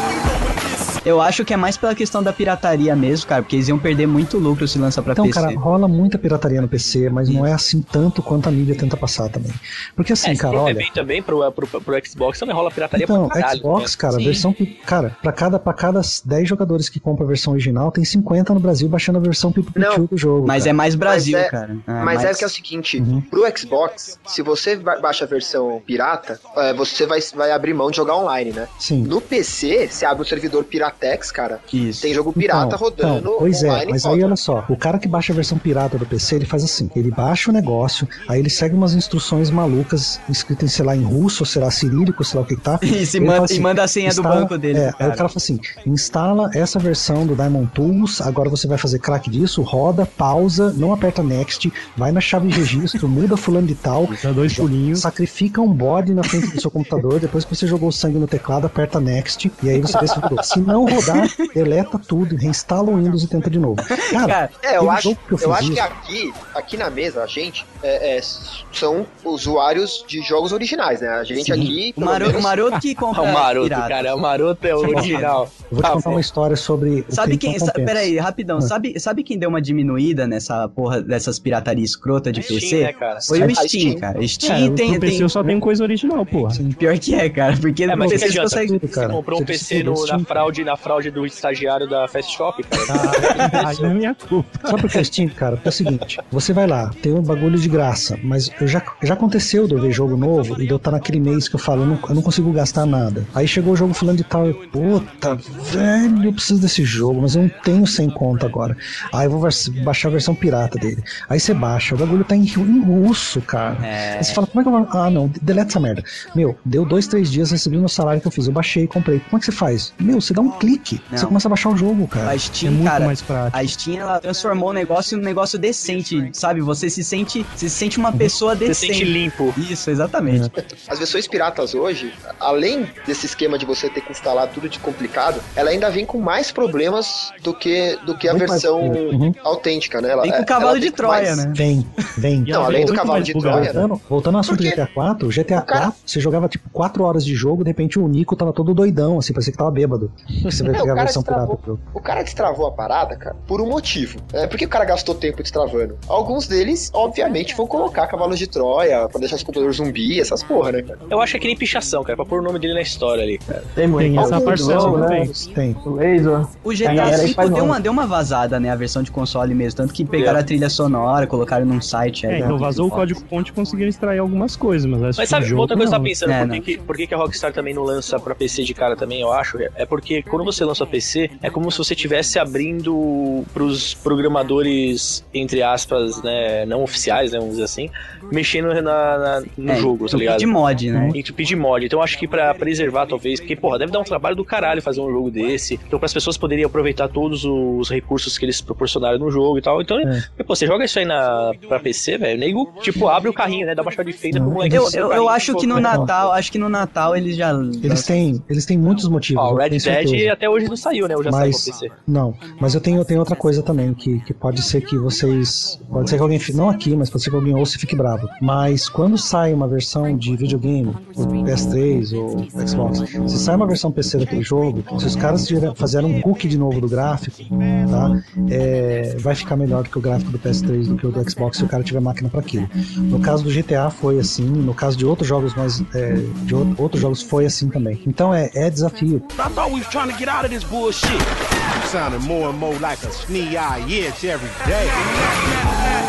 Eu acho que é mais pela questão da pirataria mesmo, cara, porque eles iam perder muito lucro se lançar pra Então, PC. cara, rola muita pirataria no PC, mas não é assim tanto quanto a mídia tenta passar também. Porque assim, É, cara, olha. bem também pro, pro, pro Xbox também rola pirataria Então, pra caralho. Xbox, né? cara, Sim. versão. Cara, pra cada, pra cada 10 jogadores que compram a versão original, tem 50 no Brasil baixando a versão pipi Não, do jogo. Mas cara. é mais Brasil, Mas é- cara. Ah, Mas é mais- que é o seguinte, Uhum. pro Xbox, se você ba- baixa a versão pirata, é, você vai, vai abrir mão de jogar online, né? Sim. No PC, você abre o servidor Piratex, cara, Isso. tem jogo pirata Então, rodando então, pois é, mas aí olha só, o cara que baixa a versão pirata do PC, ele faz assim, ele baixa o negócio, aí ele segue umas instruções malucas, escritas, sei lá, em russo, ou sei lá, cirílico, sei lá o que que tá. E, manda, fala e assim, manda a senha do instala- banco dele. É, aí o cara fala assim: instala essa versão do Diamond Tools, agora você vai fazer crack disso, roda, pausa, não aperta next, vai na chave de registro, muda fulano de tal, Dá dois pulinhos. sacrifica um bode na frente do seu computador, depois que você jogou o sangue no teclado, aperta next, e aí você vê se rodou. Se não rodar, deleta tudo, reinstala o Windows e tenta de novo. Cara, É, eu acho, que eu eu acho que aqui, aqui na mesa, a gente é, é, são usuários de jogos originais, né? A gente Sim. aqui. o, maroto, menos- o maroto que compra o maroto, pirata. cara. O maroto é o original. eu vou te Ah, contar uma história sobre o Sabe que quem. Sa, peraí, rapidão. Ah. Sabe, sabe quem deu uma diminuída nessa porra dessas pirataria escrota de Steam, PC? né, cara? Foi o A Steam, Steam. cara. É, Steam o tem. pro PC tem só tem coisa original, porra. Pior que é, cara. Porque É, no mas você consegue. Você comprou um PC no- na fraude na fraude do estagiário da Fast Shop, cara. Ah, aí não é minha culpa. Sabe por que é Steam, cara? Porque é o seguinte, você vai lá, tem um bagulho de graça, mas eu já, já aconteceu de eu ver jogo novo e de eu estar naquele mês que eu falo, eu não, eu não consigo gastar nada. Aí chegou o jogo fulano de tal, eu, puta, velho, eu preciso desse jogo, mas eu não tenho sem conta agora. Aí eu vou baixar a versão pirata dele. Aí você baixa, o bagulho tá em, em russo, cara. É. Aí você fala, como é que eu vou... Ah, não, deleta essa merda. Meu, deu dois, três dias, recebi o meu salário que eu fiz, eu baixei, comprei. Como é que você faz? Meu, você dá um clique, você Não. começa a baixar o jogo, cara. A É Steam, muito cara, mais prático. a Steam ela transformou o negócio num negócio decente, sabe? Você se sente, você se sente uma pessoa Você decente. sente limpo. Isso, exatamente. As versões piratas hoje, além desse esquema de você ter que instalar tudo de complicado, ela ainda vem com mais problemas do que, do que a versão. Uhum. autêntica, né? Ela, Vem com o ela cavalo de Troia, mais- né? Vem, vem. Não, além do cavalo de bugado. Troia, né? Voltando, voltando ao assunto do Porque GTA 4, o GTA o cara- 4, você jogava tipo 4 horas de jogo, de repente o Nico tava todo doidão, assim, parecia que tava bêbado. Você vai É, o pegar a cara versão pirata destravou. do jogo. O cara destravou a parada, cara, por um motivo. É, por que o cara gastou tempo destravando? Alguns deles, obviamente, vão colocar cavalos de Troia pra deixar os computadores zumbi, essas porra, né, cara? Eu acho que é que nem pichação, cara, pra pôr o nome dele na história ali, cara. Tem muito. Tem essa Alguns parcela também. né? Tem. O Laser. O GTA V deu uma, deu uma vazada, né? A versão de console mesmo. Tanto que pegaram É. a trilha sonora, colocaram num site aí. É, então vazou o código fonte e conseguiram extrair algumas coisas, mas acho Mas sabe, jogo outra coisa que eu tava pensando, É, por, que, que, por que, que a Rockstar também não lança pra PC de cara também, eu acho? É porque quando você lança PC, é como se você estivesse abrindo pros programadores, entre aspas, né, não oficiais, né, vamos dizer assim, mexendo na, na- no É, jogo, tá ligado? de mod, né? Em de mod. Então eu acho que pra preservar, talvez, porque, porra, deve dar um trabalho do caralho fazer um jogo desse. Então, as pessoas poderem aproveitar todos os recursos que eles proporcionaram no jogo e tal. Então, É. pô, você joga isso aí na, pra PC, velho, o nego, tipo, abre o carrinho, né? Dá uma chave de feita pro moleque. Eu, eu, eu acho que no pô, Natal, acho que no Natal eles já. Eles têm, eles têm muitos motivos. Ó, Red Dead até hoje não saiu, né? Eu já saiu Mas, pra PC. não, mas eu tenho, eu tenho outra coisa também, que, que pode ser que vocês. Pode ser que alguém. Não aqui, mas pode ser que alguém ouça e fique bravo. Mas quando sai uma versão de videogame, o PS3 ou Xbox, se sai uma versão PC daquele jogo, se os caras fizerem um cookie de novo do gráfico, tá? É, vai ficar melhor do que o gráfico do PS3 do que o do Xbox se o cara tiver máquina para aquilo. No caso do GTA foi assim, no caso de outros jogos mais. é, de ou- outros jogos foi assim também. Então é, é desafio. Trying to get out of this bullshit. You sounding more and more like a snee-eye itch every day.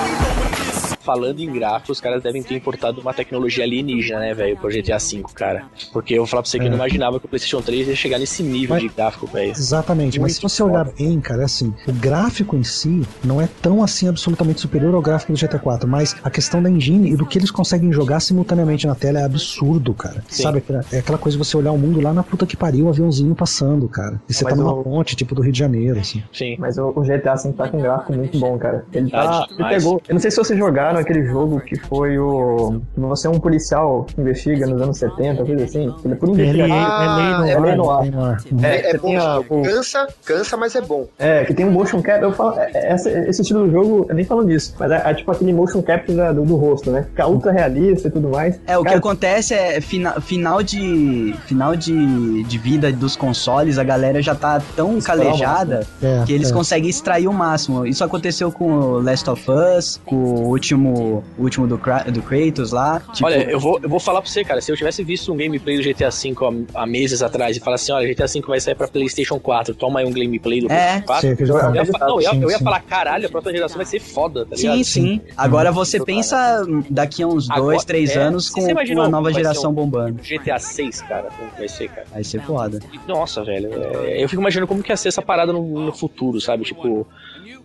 Falando em gráficos, os caras devem ter importado uma tecnologia alienígena, né, velho, pro GTA V, cara. Porque eu vou falar pra você que eu não imaginava que o PlayStation 3 ia chegar nesse nível Mas- de gráfico, velho. Exatamente, mas se você olhar bem, cara, é assim, o gráfico em si não é tão assim absolutamente superior ao gráfico do GTA 4, mas a questão da engine e do que eles conseguem jogar simultaneamente na tela é absurdo, cara. Sim. Sabe, aquela- é aquela coisa de você olhar o mundo lá na puta que pariu, um aviãozinho passando, cara. E você Mas tá numa o- ponte, tipo do Rio de Janeiro, assim. Sim. Mas o, o GTA V tá com um gráfico muito bom, cara. Ele Tá tá. Ele pegou. Eu não sei se vocês jogaram aquele jogo que foi o. que Você é um policial que investiga nos anos 70, coisa assim. Ele é por Ele, investigativo. Ah, ele é não bem no ar. É, é você bom o- Cansa, cansa, mas é bom. É, que tem um motion cap. Eu falo, é- é- essa- esse estilo do jogo, eu nem falo nisso, mas é, é tipo aquele motion cap da- do, do rosto, né? Fica ultra realista e tudo mais. É, o que Cara, acontece é fina, final de final de, de vida dos consoles, a galera já tá tão calejada É, que eles é. conseguem extrair o máximo. Isso aconteceu com o Last of Us, com o último, o último do, do Kratos lá. Tipo, Olha, eu vou, eu vou falar pra você, cara, se eu tivesse visto um gameplay do GTA V há, há meses atrás e falar assim, olha, GTA V vai sair pra Playstation 4, toma aí um gameplay do É. PlayStation 4. Sim, Eu tá. ia, fa- não, eu eu ia falar, caralho, a próxima geração vai ser foda, tá ligado? Sim, sim. Agora você pensa daqui a uns dois, Agora- três é, anos com uma nova geração um- bombando. GTA 6, cara, como vai ser, cara? Vai ser foda. Nossa, velho, é, eu fico imaginando como que ia ser essa parada no, no futuro, sabe? Tipo,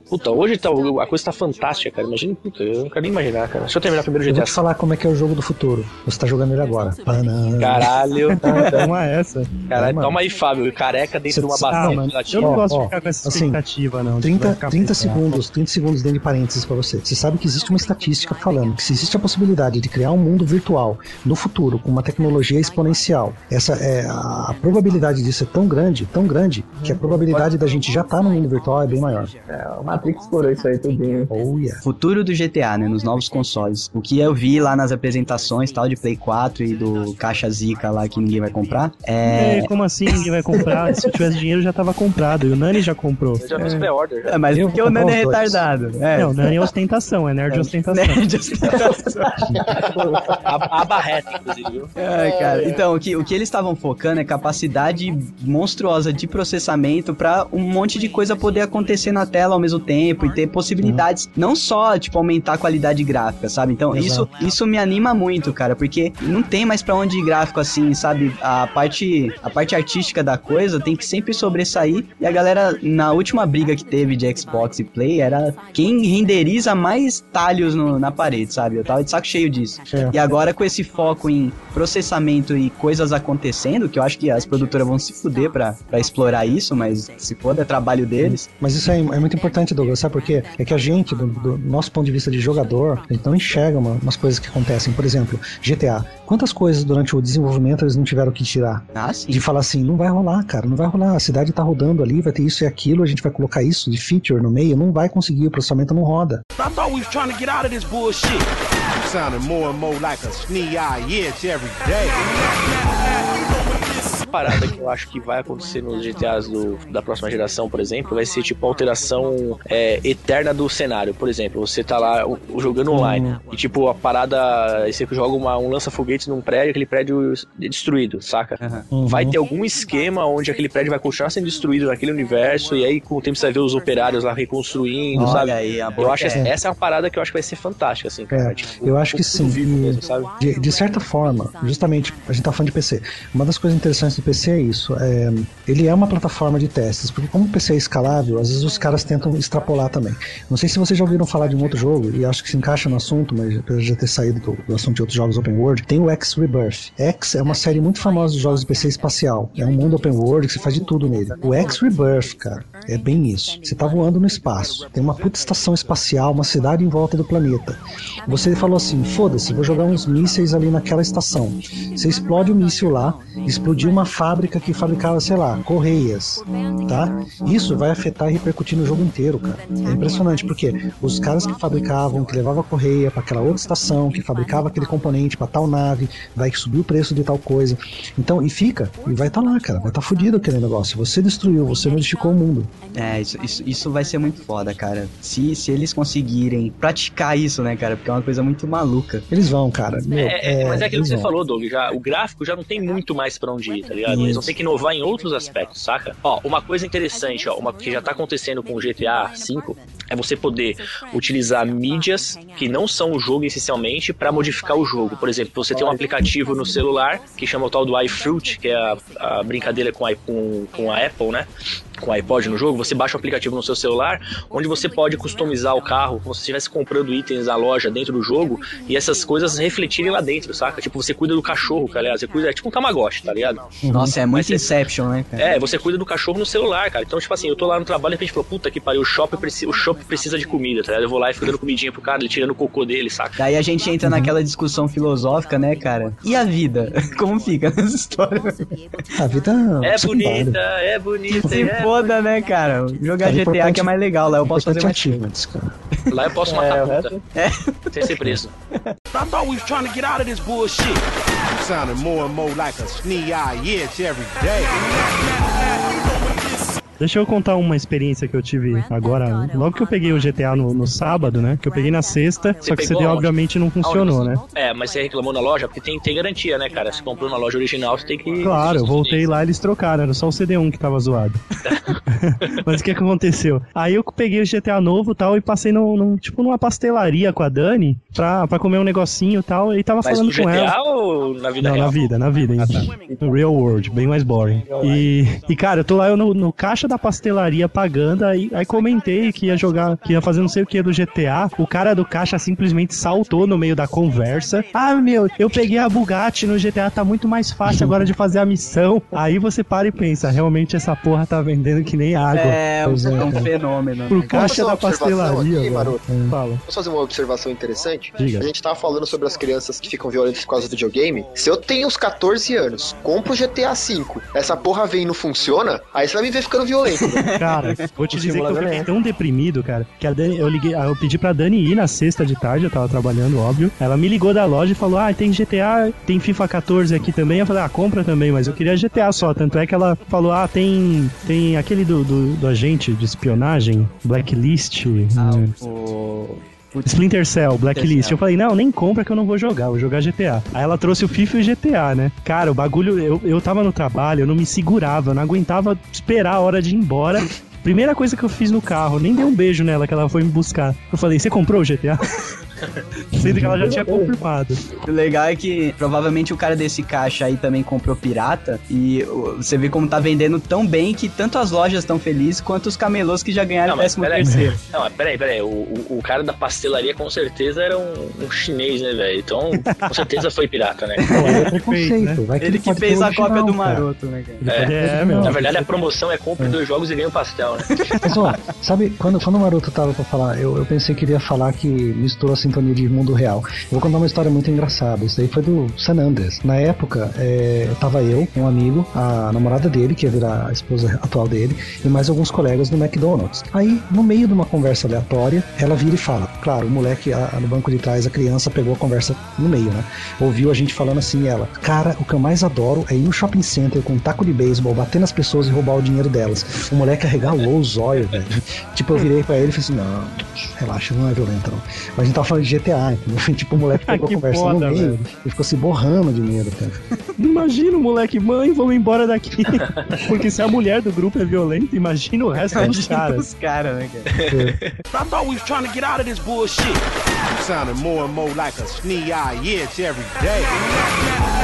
puta, hoje tá, a coisa tá fantástica, cara. Imagina, puta, eu não quero nem imaginar, cara. Deixa eu terminar primeiro o Eu vou GTA te falar como é que é o jogo do futuro. Você tá jogando ele agora. Banana. Caralho, Toma essa. caralho, toma aí, Fábio, careca dentro de uma Ah, bacia eu não gosto de ficar com essa assim, expectativa, não. de 30, vai ficar 30 pensando. segundos, 30 segundos dentro de parênteses pra você. Você sabe que existe uma estatística falando que se existe a possibilidade de criar um mundo virtual no futuro com uma tecnologia exponencial, essa é a, probabilidade disso é tão grande, tão grande, que a probabilidade da gente já estar no mundo virtual é bem maior. É, o Matrix explorou isso aí tudinho. Oh yeah. Futuro do GTA, né? nos novos consoles. O que eu vi lá nas apresentações tal de Play 4 e do Caixa Zica lá que ninguém vai comprar é. É, como assim ninguém vai comprar? Se eu tivesse dinheiro já tava comprado. E o Nani já comprou. Eu já fiz pré-order. já. É, mas Eu porque o Nani é retardado. É. Não, Nani é ostentação, é nerd de ostentação. Nerd ostentação. A, a barreta, inclusive, viu? Ai, cara. Então, o que, o que eles estavam focando é capacidade monstruosa de processamento pra um monte de coisa poder acontecer na tela ao mesmo tempo e ter possibilidades, não só, tipo, aumentar a qualidade gráfica, sabe? Então, isso, isso me anima muito, cara, porque não tem mais pra onde ir gráfico assim, sabe? A parte, a parte artística da coisa tem que sempre sobressair. E a galera, na última briga que teve de Xbox e Play, era quem renderiza mais talhos no- na parede, sabe? Eu tava de saco cheio disso. É. E agora com esse foco em processamento e coisas acontecendo, que eu acho que as produtoras vão se fuder pra, pra explorar isso, mas se foda, é trabalho deles. Mas isso é, é muito importante, Douglas, sabe por quê? É que a gente, do, do nosso ponto de vista de jogador, a gente não enxerga uma- umas coisas que acontecem. Por exemplo, GTA. Quantas coisas durante o desenvolvimento eles não tiveram que tirar? Ah, sim. De falar assim, não vai rolar, cara, não vai rolar. A cidade tá rodando ali, vai ter isso e aquilo, a gente vai colocar isso de feature no meio, não vai conseguir, o processamento não roda. I thought we was trying to get out of this bullshit. You sounding more and more like a snee-eye itch every day. Uma parada que eu acho que vai acontecer nos GTAs do- da próxima geração, por exemplo, vai ser tipo a alteração é, eterna do cenário. Por exemplo, você tá lá jogando online e tipo a parada, você joga uma- um lança-foguete num prédio, aquele prédio é destruído, saca? Uhum. Vai ter algum esquema onde aquele prédio vai continuar sendo destruído naquele universo e aí com o tempo você vai ver os operários lá reconstruindo, Olha sabe? aí, a boa eu acho que ideia. essa é uma parada que eu acho que vai ser fantástica, assim, cara. É, Tipo, eu acho que tudo sim. vivo mesmo, sabe? De, de certa forma, justamente, a gente tá falando de PC. Uma das coisas interessantes do PC é isso. é, ele é uma plataforma de testes, porque como o PC é escalável, às vezes os caras tentam extrapolar também. Não sei se vocês já ouviram falar de um outro jogo, e acho que se encaixa no assunto, mas apesar de já ter saído do, do assunto de outros jogos open world, tem o X Rebirth. X é uma série muito famosa de jogos de PC espacial. É um mundo open world que você faz de tudo nele. O X Rebirth, cara, é bem isso. Você tá voando no espaço, tem uma puta estação espacial, uma cidade em volta do planeta. Você falou assim: foda-se, vou jogar uns mísseis ali naquela estação. Você explode o míssil lá, explodiu uma fábrica que fabricava, sei lá, correias, tá? Isso vai afetar e repercutir no jogo inteiro, cara. É impressionante, porque os caras que fabricavam, que levavam a correia para aquela outra estação, que fabricava aquele componente para tal nave, vai subir o preço de tal coisa. Então, e fica, e vai estar lá, cara. Vai estar fudido aquele negócio. Você destruiu, você modificou o mundo. É, isso, isso, isso vai ser muito foda, cara. Se, se eles conseguirem praticar isso, né, cara? Porque é uma coisa muito maluca. Eles vão, cara. Meu, É, é, mas é aquilo eles que você vão. falou, Doug. Já, o gráfico já não tem muito mais pra onde ir, tá ligado? Eles vão ter que inovar em outros aspectos, saca? Ó, uma coisa interessante, ó, uma que já tá acontecendo com o GTA V é você poder utilizar mídias que não são o jogo essencialmente pra modificar o jogo. Por exemplo, você tem um aplicativo no celular que chama o tal do iFruit, que é a, a brincadeira com a, com, com a Apple, né? Com o iPod no jogo, você baixa o aplicativo no seu celular, onde você pode customizar o carro, como se estivesse comprando itens da loja dentro do jogo, e essas coisas refletirem lá dentro, saca? Tipo, você cuida do cachorro, cara, aliás, você cuida, é tipo um Tamagotchi, tá ligado? Nossa, é muito você- Inception, né, cara? É, você cuida do cachorro no celular, cara. Então, tipo assim, eu tô lá no trabalho e de repente falou, puta que pariu, o shopping, preci o shopping precisa de comida, tá ligado? Eu vou lá e fico dando comidinha pro cara, ele tirando o cocô dele, saca? Daí a gente entra naquela discussão filosófica, né, cara? E a vida? Como fica nessa história? A vida É secundária. bonita, é bonita. É... foda, né, cara? Jogar GTA que é mais legal, lá eu posso fazer mais achievements, cara. Lá eu posso matar a puta. É. Sem ser preso. I thought we was trying to get out of this bullshit. You sounding more and more like a snee-eye itch every day. Deixa eu contar uma experiência que eu tive agora, logo que eu peguei o GTA no, no sábado, né? Que eu peguei na sexta, Você só que o CD obviamente não funcionou, né? É, mas você reclamou na loja porque tem, tem garantia, né, cara? Se comprou na loja original, você tem que. Claro, eu voltei lá eles trocaram, era só o CD1 que tava zoado. Mas o que que aconteceu? Aí eu peguei o GTA novo e tal e passei no, no- tipo numa pastelaria com a Dani pra, pra comer um negocinho e tal, e tava Mas falando no com ela. Ou na vida Não, real? na vida, na vida, em, no real world, bem mais boring. E, e cara, eu tô lá eu no, no caixa da pastelaria pagando, aí, aí comentei que ia jogar, que ia fazer não sei o que do GTA. O cara do caixa simplesmente saltou no meio da conversa. Ah, meu, eu peguei a Bugatti no GTA, tá muito mais fácil agora de fazer a missão. Aí você para e pensa, realmente essa porra tá vendendo que nem água. É, Pois é, um cara. fenômeno. Pro Posso caixa da pastelaria, aqui. Maroto? É. Fala. Posso fazer uma observação interessante? Diga. A gente tava falando sobre as crianças que ficam violentas por causa do videogame. Se eu tenho uns 14 anos, compro o GTA V, essa porra vem e não funciona, aí você vai me ver ficando violento. Né? Cara, vou te O dizer que eu fiquei é. tão deprimido, cara, que a Dani, eu liguei, eu pedi pra Dani ir na sexta de tarde, eu tava trabalhando, óbvio. Ela me ligou da loja e falou: Ah, tem GTA, tem FIFA 14 aqui também. Eu falei, ah, compra também, mas eu queria GTA só. Tanto é que ela falou: Ah, tem. Tem aquele do, do, do agente de espionagem, Blacklist. né? O... Splinter Cell, Blacklist. Eu falei, não, nem compra que eu não vou jogar, vou jogar GTA. Aí ela trouxe o FIFA e o GTA, né? Cara, o bagulho, eu, eu tava no trabalho, eu não me segurava, eu não aguentava esperar a hora de ir embora. Primeira coisa que eu fiz no carro, nem dei um beijo nela que ela foi me buscar. Eu falei, você comprou o GTA? Sendo que ela já tinha confirmado. O legal é que provavelmente o cara desse caixa aí também comprou pirata e você vê como tá vendendo tão bem que tanto as lojas estão felizes quanto os camelôs que já ganharam Não, o mas 13 peraí. terceiro. Não, mas peraí, peraí. O, o, o cara da pastelaria com certeza era um, um chinês, né, velho? Então, com certeza foi pirata, né? É preconceito. né? Vai que Ele que pode fez a original, cópia do cara. maroto, né, cara? Pode- é, meu. Na verdade, a promoção é compra dois jogos e ganha um pastel, né? Mas ó, sabe, quando, quando o Maroto tava pra falar, eu, eu pensei que ele ia falar que misturou a sintonia de mundo real. Eu vou contar uma história muito engraçada. Isso daí foi do San Andreas. Na época, é, tava eu, um amigo, a namorada dele, que ia virar a esposa atual dele, e mais alguns colegas no McDonald's. Aí, no meio de uma conversa aleatória, ela vira e fala. Claro, o moleque a- no banco de trás, a criança, pegou a conversa no meio, né? Ouviu a gente falando assim, ela, cara, o que eu mais adoro é ir no shopping center com um taco de beisebol, bater nas pessoas e roubar o dinheiro delas. O moleque arregalou os olhos, velho. Tipo, eu virei pra ele e falei assim, não, relaxa, não é violento, não. Mas a gente tava falando de GTA, entendeu? Tipo, o moleque pegou a conversa foda, no meio velho. e ficou se borrando de medo, cara. Imagina o moleque, mãe, vamos embora daqui. Porque se a mulher do grupo é violenta, imagina o resto dos caras. os caras, né, cara? I thought we was trying to get out of this bullshit. You sounding more and more like a snee-eye itch every day.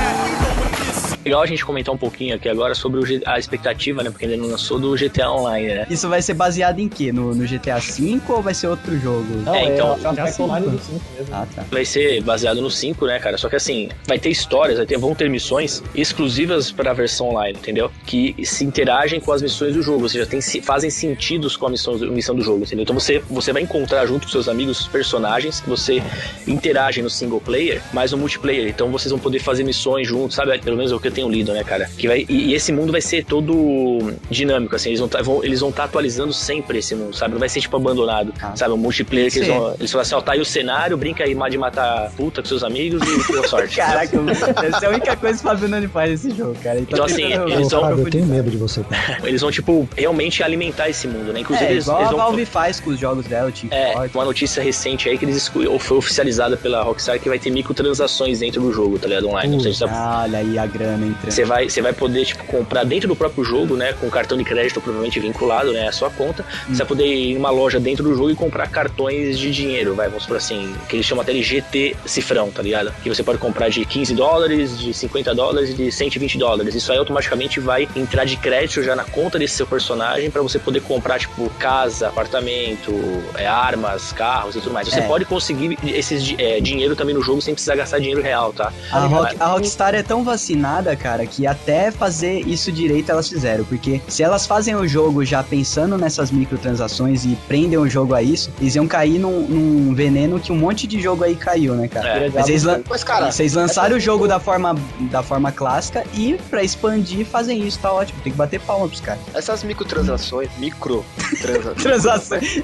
Legal a gente comentar um pouquinho aqui agora sobre G- a expectativa, né? Porque ainda não lançou do GTA Online, né? Isso vai ser baseado em quê? No, no GTA V ou vai ser outro jogo? Não, É, é, então, é aspecto assim, online do 5 mesmo. Ah, tá. Vai ser baseado no 5, né, cara? Só que assim, vai ter histórias, vai ter, vão ter missões exclusivas para a versão online, entendeu? Que se interagem com as missões do jogo, ou seja, tem, se- fazem sentidos com a missão, missão do jogo, entendeu? Então você, você vai encontrar junto com seus amigos personagens que você interage no single player, mas no multiplayer. Então vocês vão poder fazer missões juntos, sabe? Pelo menos é o que eu tenho lido, né, cara? Que vai, e, e esse mundo vai ser todo dinâmico, assim, eles vão estar vão, eles vão tá atualizando sempre esse mundo, sabe? Não vai ser tipo abandonado, Ah. sabe? O multiplayer que eles Sim. vão, eles falam assim, ó, tá aí o cenário, brinca aí de matar puta com seus amigos e boa sorte. Caraca, essa é a única coisa que o Fabiano faz nesse jogo, cara. Ele tá Então, assim, eles vão- eu tenho medo de você, cara. Eles vão, tipo, realmente alimentar esse mundo, né? Inclusive, É, eles, igual eles a vão. Valve faz com os jogos dela, o Team É, Fortress. uma notícia recente aí que eles exclu- ou foi oficializada pela Rockstar que vai ter microtransações dentro do jogo, tá ligado? Online. Ou seja, você- Ah, olha aí a grana entrando. você vai, você vai poder, tipo, comprar dentro do próprio jogo, né? Com cartão de crédito provavelmente vinculado, né? À sua conta. Você vai poder ir numa loja dentro do jogo e comprar cartões de dinheiro, vai, vamos por assim, que eles chamam até de GT cifrão, tá ligado? Que você pode comprar de 15 dólares, de 50 dólares e de 120 dólares. Isso aí automaticamente vai entrar de crédito já na conta desse seu personagem pra você poder comprar, tipo, casa, apartamento, é, armas, carros e tudo mais. Você É. pode conseguir esses é, dinheiro também no jogo sem precisar gastar dinheiro real, tá? A, Rock- a Rockstar é tão vacinada, cara, que até fazer isso direito elas fizeram. Porque se elas fazem o jogo já pensando nessas microtransações e prendem o jogo a isso, eles iam cair num, num veneno que um monte de jogo aí caiu, né, cara? É. Mas vocês, lan- Mas, cara, vocês lançaram o jogo da forma, da forma clássica e pra expandir fazem isso, tá ótimo. Tem que bater palma pros caras. essas microtransações, microtransações, Transações.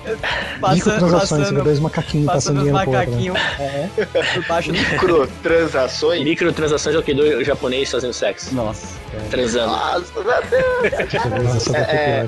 Passando, Microtransações, passando, dois macaquinhos passando passando os né? macaquinhos por baixo do... microtransações. Microtransações é o que? Do japonês fazendo sexo. Nossa, cara. Transando. Nossa, meu Deus. É,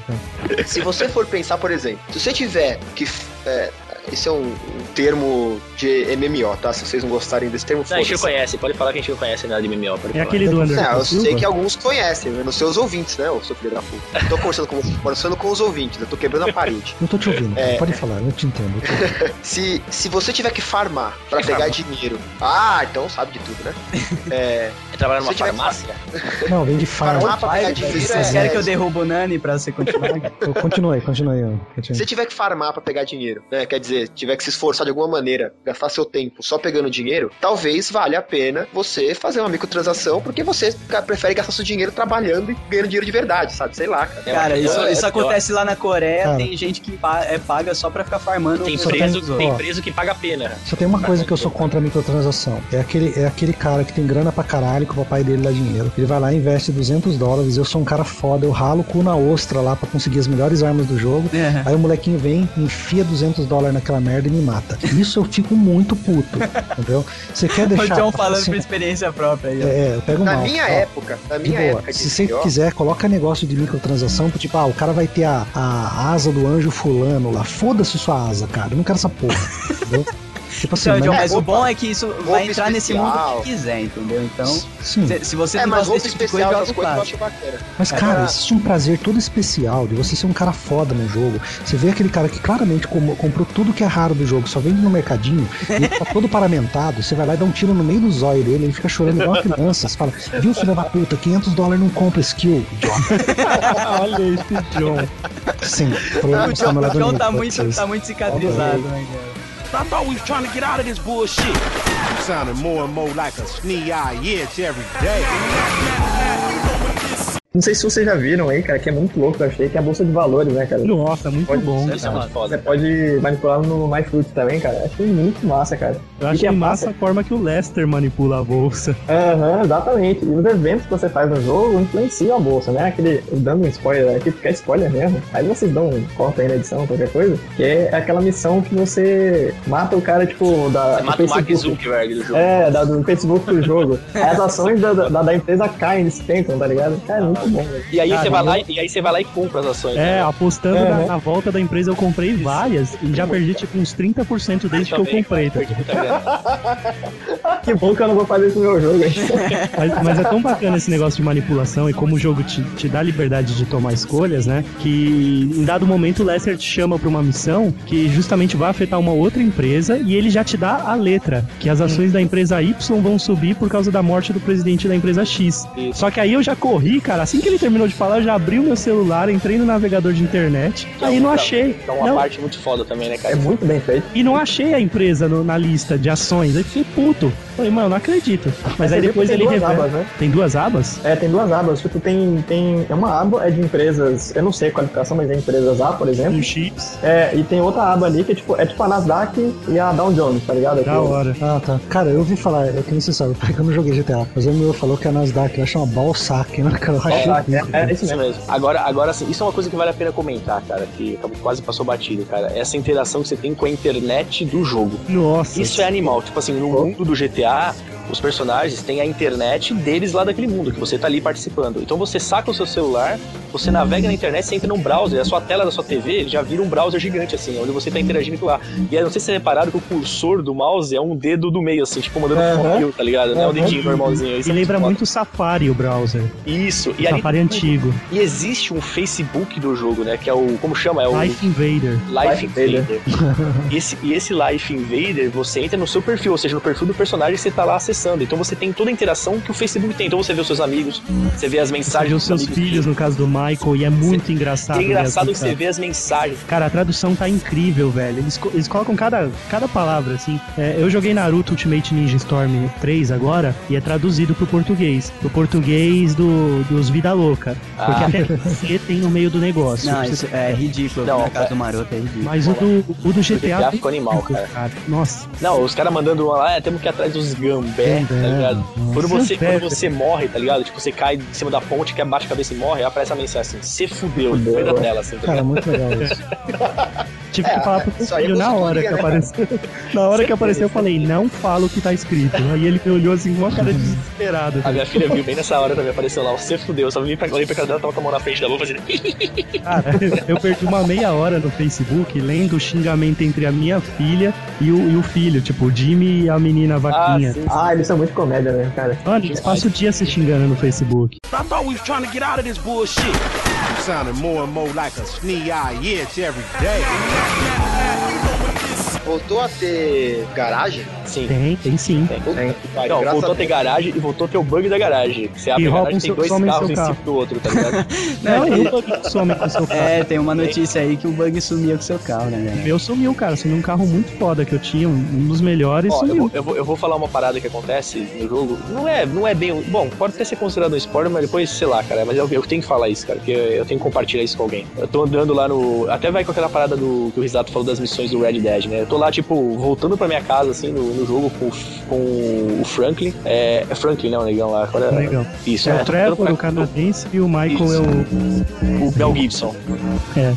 é. Se você for pensar, por exemplo, se você tiver que. É, esse é um, um termo de MMO, tá? Se vocês não gostarem desse termo, Não, a gente não conhece, pode falar que a gente não conhece nada de MMO. Pode É falar. aquele do Anderson Não, eu sei que alguns conhecem, né? nos seus ouvintes, né, ô seu filho da puta. Tô conversando com, conversando com os ouvintes, eu tô quebrando a parede. Não tô te ouvindo. É. pode falar, eu te entendo. eu te entendo. Se, se você tiver que farmar pra pegar dinheiro. Ah, então sabe de tudo, né? É, É trabalhar numa Se tiver farmácia? Não, vem de farm. farmar vocês é, querem que eu derrubo o Nani pra você continuar? Continue, continue. Se continue. você tiver que farmar pra pegar dinheiro, né? Quer dizer, tiver que se esforçar de alguma maneira, gastar seu tempo só pegando dinheiro, talvez valha a pena você fazer uma microtransação, porque você prefere gastar seu dinheiro trabalhando e ganhando dinheiro de verdade, sabe? Sei lá, cara. Cara, isso, eu- isso eu- acontece lá na Coreia, Cara. tem gente que é, paga só pra ficar farmando. Tem preso, tem ó. preso que paga a pena. Só tem uma coisa que eu sou contra a microtransação. É aquele, é aquele cara que tem grana pra caralho, que o papai dele dá dinheiro. Ele vai lá e investe 200 dólares. Eu sou um cara foda, eu ralo o cu na ostra lá pra conseguir as melhores armas do jogo. É. Aí o molequinho vem, enfia 200 dólares naquela merda e me mata. Isso eu fico muito puto, entendeu? Você quer O deixar. John falando assim, por experiência própria aí. é, eu pego Na mal. minha Ó, época, na de minha boa. época Se você MMO, quiser, coloca negócio de microtransação, tipo, ah, o cara vai ter a, a asa do anjo fulano lá. Foda-se sua asa, cara. Eu não quero essa porra. entendeu? Tipo assim, Então, mas- mas o bom é que isso vai entrar nesse mundo especial. que quiser, entendeu? Então, sim. se, se você É, não mas gosta desse tipo de coisa, especial, joga o coisas eu clássico. acho bacana. Mas, É, cara, existe um prazer todo especial de você ser um cara foda no jogo. Você vê aquele cara que claramente com- comprou tudo que é raro do jogo, só vende no mercadinho, e ele tá todo paramentado, você vai lá e dá um tiro no meio do zóio dele, ele fica chorando igual uma criança. Você fala, viu, filho da puta, 500 dólares não compra skill, idiota. Olha esse John. Sim, O John, o John tá, muito, tá muito cicatrizado, né, cara? I thought we was trying to get out of this bullshit. You sounding more and more like a snee-eye itch every day. Não sei se vocês já viram aí, cara, que é muito louco, eu achei, que é a bolsa de valores, né, cara? Nossa, muito Pode bom. Isso é cara. muito foda. Você pode manipular no MyFruit também, cara. Achei muito massa, cara. Eu E acho que é massa a forma que o Lester manipula a bolsa. Aham, exatamente. E os eventos que você faz no jogo influenciam a bolsa, né? Aquele, dando um spoiler aqui, porque é spoiler mesmo. Aí vocês dão um corte aí na edição, qualquer coisa. Que é aquela missão que você mata o cara, tipo, da. Você mata o Mark Facebook. Zuckerberg do jogo. É, da, do Facebook do jogo. As ações da, da, da empresa caem, eles tentam, tá ligado? Cara, é muito bom, velho. E aí Cara, você vai eu- lá e e aí você vai lá e compra as ações. É, né? apostando Uhum. na, na volta da empresa eu comprei várias e já perdi tipo uns 30% desde que eu comprei. Tá? Que bom que eu não vou fazer isso no meu jogo? Mas, mas é tão bacana esse negócio de manipulação e como o jogo te, te dá liberdade de tomar escolhas, né? Que em dado momento o Lester te chama pra uma missão que justamente vai afetar uma outra empresa e ele já te dá a letra, que as ações da empresa Y vão subir por causa da morte do presidente da empresa X. Isso. Só que aí eu já corri, cara, assim que ele terminou de falar, eu já abri o meu celular, entrei no navegador de internet, aí não achei. Então uma Não, parte muito foda também, né, É cara? muito bem feito. e não achei a empresa no- na lista de ações. Aí fiquei puto. Falei, mano, não acredito. Mas aí depois ele duas revela. abas, né? Tem duas abas? É, tem duas abas. Tipo, tem, tem. É uma aba é de empresas. Eu não sei a qualificação, mas é empresas A, por exemplo. Um chips. É, e tem outra aba ali que é tipo, é tipo a Nasdaq e a Dow Jones, tá ligado? Da Que- hora. Ah, tá. Cara, eu ouvi falar, é que nem você sabe, porque eu não joguei GTA, mas o meu falou que a Nasdaq ela chama Balsac, né, cara? Eu. é, é isso Isso mesmo. mesmo. Agora, agora assim, isso é uma coisa que vale a pena comentar, cara, que quase passou batido, cara. Essa interação que você tem com a internet do jogo. Nossa. Isso é animal. Tipo assim, no mundo do GTA, os personagens têm a internet deles lá daquele mundo, que você tá ali participando. Então você saca o seu celular, você navega na internet, você entra num browser, a sua tela da sua TV já vira um browser gigante, assim, onde você tá interagindo com lá. E aí, não sei se vocês repararam que o cursor do mouse é um dedo do meio, assim, tipo, mandando Aham. um fio, tá ligado? Não é o dedinho normalzinho. Isso E é lembra foda. muito o Safari, o browser. Isso. E Safari antigo. E existe um Facebook do jogo, né? Que é o. Como chama? É o Life Invader. Life Life Invader. Invader. e, esse, e esse Life Invader, você entra no seu perfil, ou seja, no perfil do personagem que você tá lá acessando. Então você tem toda a interação que o Facebook tem. Então você vê os seus amigos, você vê as Você mensagens vê os dos seus amigos. filhos, no caso do Michael, e é muito engraçado. E é engraçado que você mensagens. vê as mensagens. Cara, a tradução tá incrível, velho. Eles, eles colocam cada, cada palavra, assim. É, eu joguei Naruto Ultimate Ninja Storm 3 agora, e é traduzido pro português. Pro português do, dos Vida Louca. Porque Ah. até você tem no meio do negócio. Não, Você- isso é ridículo. Não, na casa é- do Maroto é ridículo. Mas o do, o do GTA. GTA tem ficou animal, tudo, cara. Nossa. Não, os caras mandando uma lá, é, temos que ir atrás dos gambé, tá ligado? nossa. Quando você, quando você morre, tá ligado? Tipo, você cai de cima da ponte, que abaixa a cabeça e morre, aparece a mensagem assim, se fudeu, no meio da tela, assim, tá Cara, muito legal isso. Tive É, que falar pro meu filho na hora que né, apareceu. Na hora que apareceu, eu falei, não fala o que tá escrito. Aí ele me olhou assim com uma cara desesperada. A minha filha viu bem nessa hora também, apareceu lá, você fudeu, eu só vim pra, pra cara dela, tava com a mão na frente da boca, fazendo... Cara, eu perdi uma meia hora no Facebook lendo o xingamento entre a minha filha e o, e o filho, tipo, o Jimmy e a menina vaquinha. sim, Ah, eles são muito comédia, né, cara? Mano, eles passam o dia se xingando no Facebook. I thought we was trying to get out of this bullshit. Sounding more and more like a snee-eye itch every day. Voltou a ter garagem? Sim. Tem, tem sim. Tem. Puta que pariu, Não, voltou a a ter garagem e voltou a ter o bug da garagem. Você abre E a garagem tem dois carros em cima do outro, tá ligado? Não, eu some com o seu carro. É, tem uma notícia aí que o bug sumiu com seu carro, né, O galera? meu sumiu, cara. Sumiu um carro muito foda que eu tinha, um dos melhores, Ó, eu, sumiu. vou, eu, vou, eu vou falar uma parada que acontece no jogo. Não é, não é bem. Bom, pode até ser considerado um spoiler, mas depois, sei lá, cara. Mas eu, eu tenho que falar isso, cara, porque eu, eu tenho que compartilhar isso com alguém. Eu tô andando lá no. Até vai com aquela parada do que o Risato falou das missões do Red Dead, né? Eu tô lá, tipo, voltando pra minha casa, assim, no, no jogo com, o com o Franklin. É, é Franklin, né, o negão lá? Agora, Legal. Isso, É é. o voltando Trevor, pra- o canadense e o Michael Isso. é o. o Mel Gibson. É.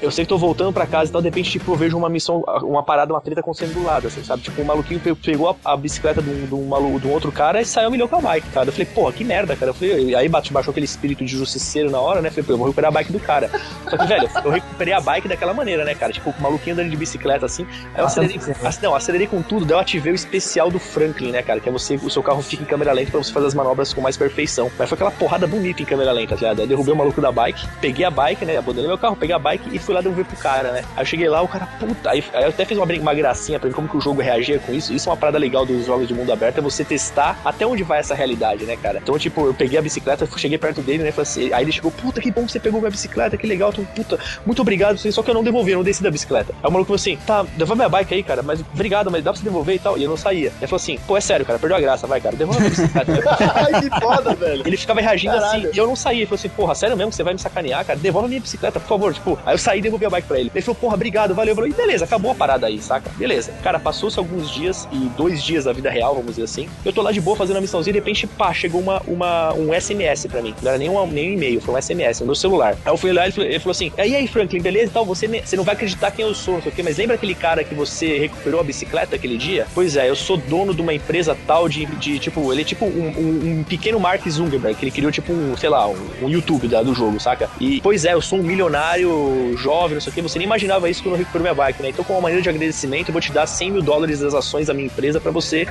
Eu sei que tô voltando pra casa e tal, de repente, tipo, eu vejo uma missão, uma parada, uma treta acontecendo do lado, assim, sabe? Tipo, um maluquinho pe- pegou a, a bicicleta de um, de, um malu, de um outro cara e saiu milhão com a bike, cara. Eu falei, porra, que merda, cara. Eu falei, aí bate, baixou aquele espírito de justiceiro na hora, né? Falei, pô, eu vou recuperar a bike do cara. Só que, velho, eu recuperei a bike daquela maneira, né, cara? Tipo, o maluquinho andando de bicicleta assim. Aí eu acelerei, ac- não, acelerei com tudo, daí eu ativei o especial do Franklin, né, cara? Que é você, o seu carro fica em câmera lenta pra você fazer as manobras com mais perfeição. Mas foi aquela porrada bonita em câmera lenta, tá ligado? Eu derrubei o maluco da bike, peguei a bike, né? Abandonei meu carro, peguei a bike e fui lá devolver pro cara, né? Aí eu cheguei lá, o cara, puta. Aí, aí eu até fiz uma, uma gracinha pra ver como que o jogo reagia com isso. Isso é uma parada legal dos jogos de mundo aberto, é você testar até onde vai essa realidade, né, cara? Então, tipo, eu peguei a bicicleta, cheguei perto dele, né? Assim, aí ele chegou, puta, que bom que você pegou minha bicicleta, que legal, tu, puta, muito obrigado, só que eu não devolvi, eu não desci da bicicleta. Aí o maluco falou assim, tá, devolve minha bike aí, cara, mas obrigado, mas dá pra você devolver e tal. E eu não saía. Ele falou assim, pô, é sério, cara, perdeu a graça, vai, cara, devolve a minha bicicleta. Ai, que foda, velho. Ele ficava reagindo Caralho. assim, e eu não saía. Ele falou assim, porra, sério mesmo que você vai me sacanear, cara? Devolve a minha bicicleta, por favor. Tipo, aí eu saí e devolvi a bike pra ele. Ele falou, porra, obrigado, valeu. Eu falei, beleza, acabou a parada aí, saca? Beleza. Cara, passou-se alguns dias, e dois dias da vida real, vamos dizer assim. Eu tô lá de boa fazendo a missãozinha, e de repente, pá, chegou uma, uma, um SMS pra mim. Não era nem um, nem um e-mail, foi um SMS no meu celular. Aí eu fui lá e ele falou, ele falou assim, e aí, Franklin, beleza e tal? Você, você não vai acreditar quem eu sou, não sei o quê, mas lembra aquele cara que você recuperou a bicicleta aquele dia? Pois é, eu sou dono de uma empresa tal de, de tipo, ele é tipo um, um- um pequeno Mark Zuckerberg, que ele criou tipo um, sei lá, um, um YouTube da- do jogo, saca? E, pois é, eu sou um milionário jovem, não sei o que, você nem imaginava isso quando eu recuperei minha bike, né? Então, como uma maneira de agradecimento, eu vou te dar 100 mil dólares das ações da minha empresa pra você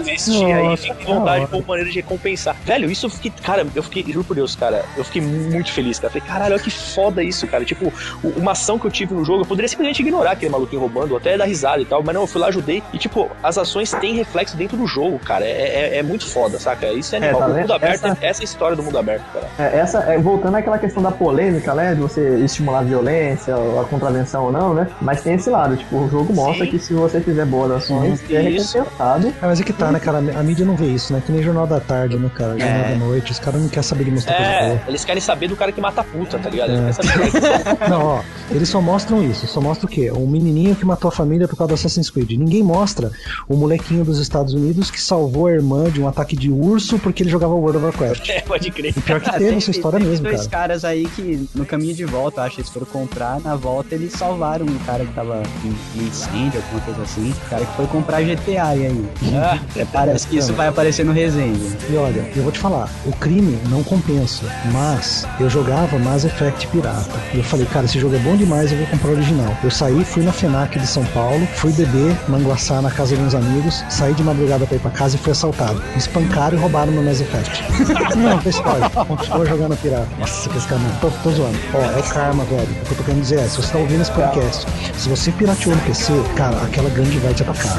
investir aí, fique que vontade como maneira de recompensar. Velho, isso eu fiquei, cara, eu fiquei, juro por Deus, cara, eu fiquei muito feliz, cara. Falei, caralho, olha que foda isso, cara. Tipo, uma ação que eu tive no jogo, eu poderia simplesmente ignorar aquele maluquinho roubando, ou até dar risada e tal, mas não, eu fui lá, ajudei. E, tipo, as ações têm reflexo dentro do jogo, cara. É, é, é muito foda, saca? Isso é É, animal. tá o mundo aberto, Essa- é essa é a história do mundo aberto, cara. É, essa, é, voltando àquela questão da polêmica, né? De você estimular a violência, a contravenção ou não, né? Mas tem esse lado, tipo, o jogo mostra Sim. que se você fizer boas ações, você é Isso. recompensado. É, mas é que tá, né, cara? A mídia não vê isso, né? Que nem Jornal da Tarde, né, cara? Jornal É. da Noite. Os caras não querem saber de mostrar coisa É, boa. eles querem saber do cara que mata a puta, tá ligado? Eles É. querem saber. Não, ó, eles só mostram isso. Só mostra o quê? Um menininho que matou a família por causa do Assassin's Creed. Ninguém mostra o molequinho dos Estados Unidos que salvou a irmã de um ataque de urso porque ele jogava World of Warcraft. é, pode crer. E pior que Ah, teve tem- essa história tem mesmo, dois cara. caras aí que no caminho de volta, eu acho que eles foram comprar, na volta eles salvaram um cara que tava em em incêndio, alguma coisa assim. O cara que foi comprar GTA e aí. Ah, Parece que isso vai aparecer no resenha. E olha, eu vou te falar, o crime não compensa, mas eu jogava Mass Effect pirata. E eu falei, cara, esse jogo é bom demais, eu vou comprar o original. Eu saí, fui na FENAC de São Paulo, fui beber, manguaçar na casa de uns amigos, saí de madrugada pra ir pra casa e fui assaltado. Me espancaram e roubaram meu Mass Effect. não, foi história. Continua jogando pirata. Nossa, que esse cara não. Tô, tô zoando. Ó, é o karma, velho. O que eu tô querendo dizer é, se você tá ouvindo esse podcast, se você pirateou no PC, cara, aquela gangue vai te atacar.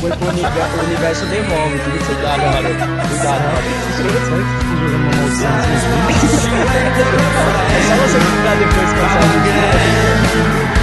Foi pro universo, o universo devolve tudo que você Cuidado, mano. Cuidado, mano. jogando uma maldição. É só você comprar depois que você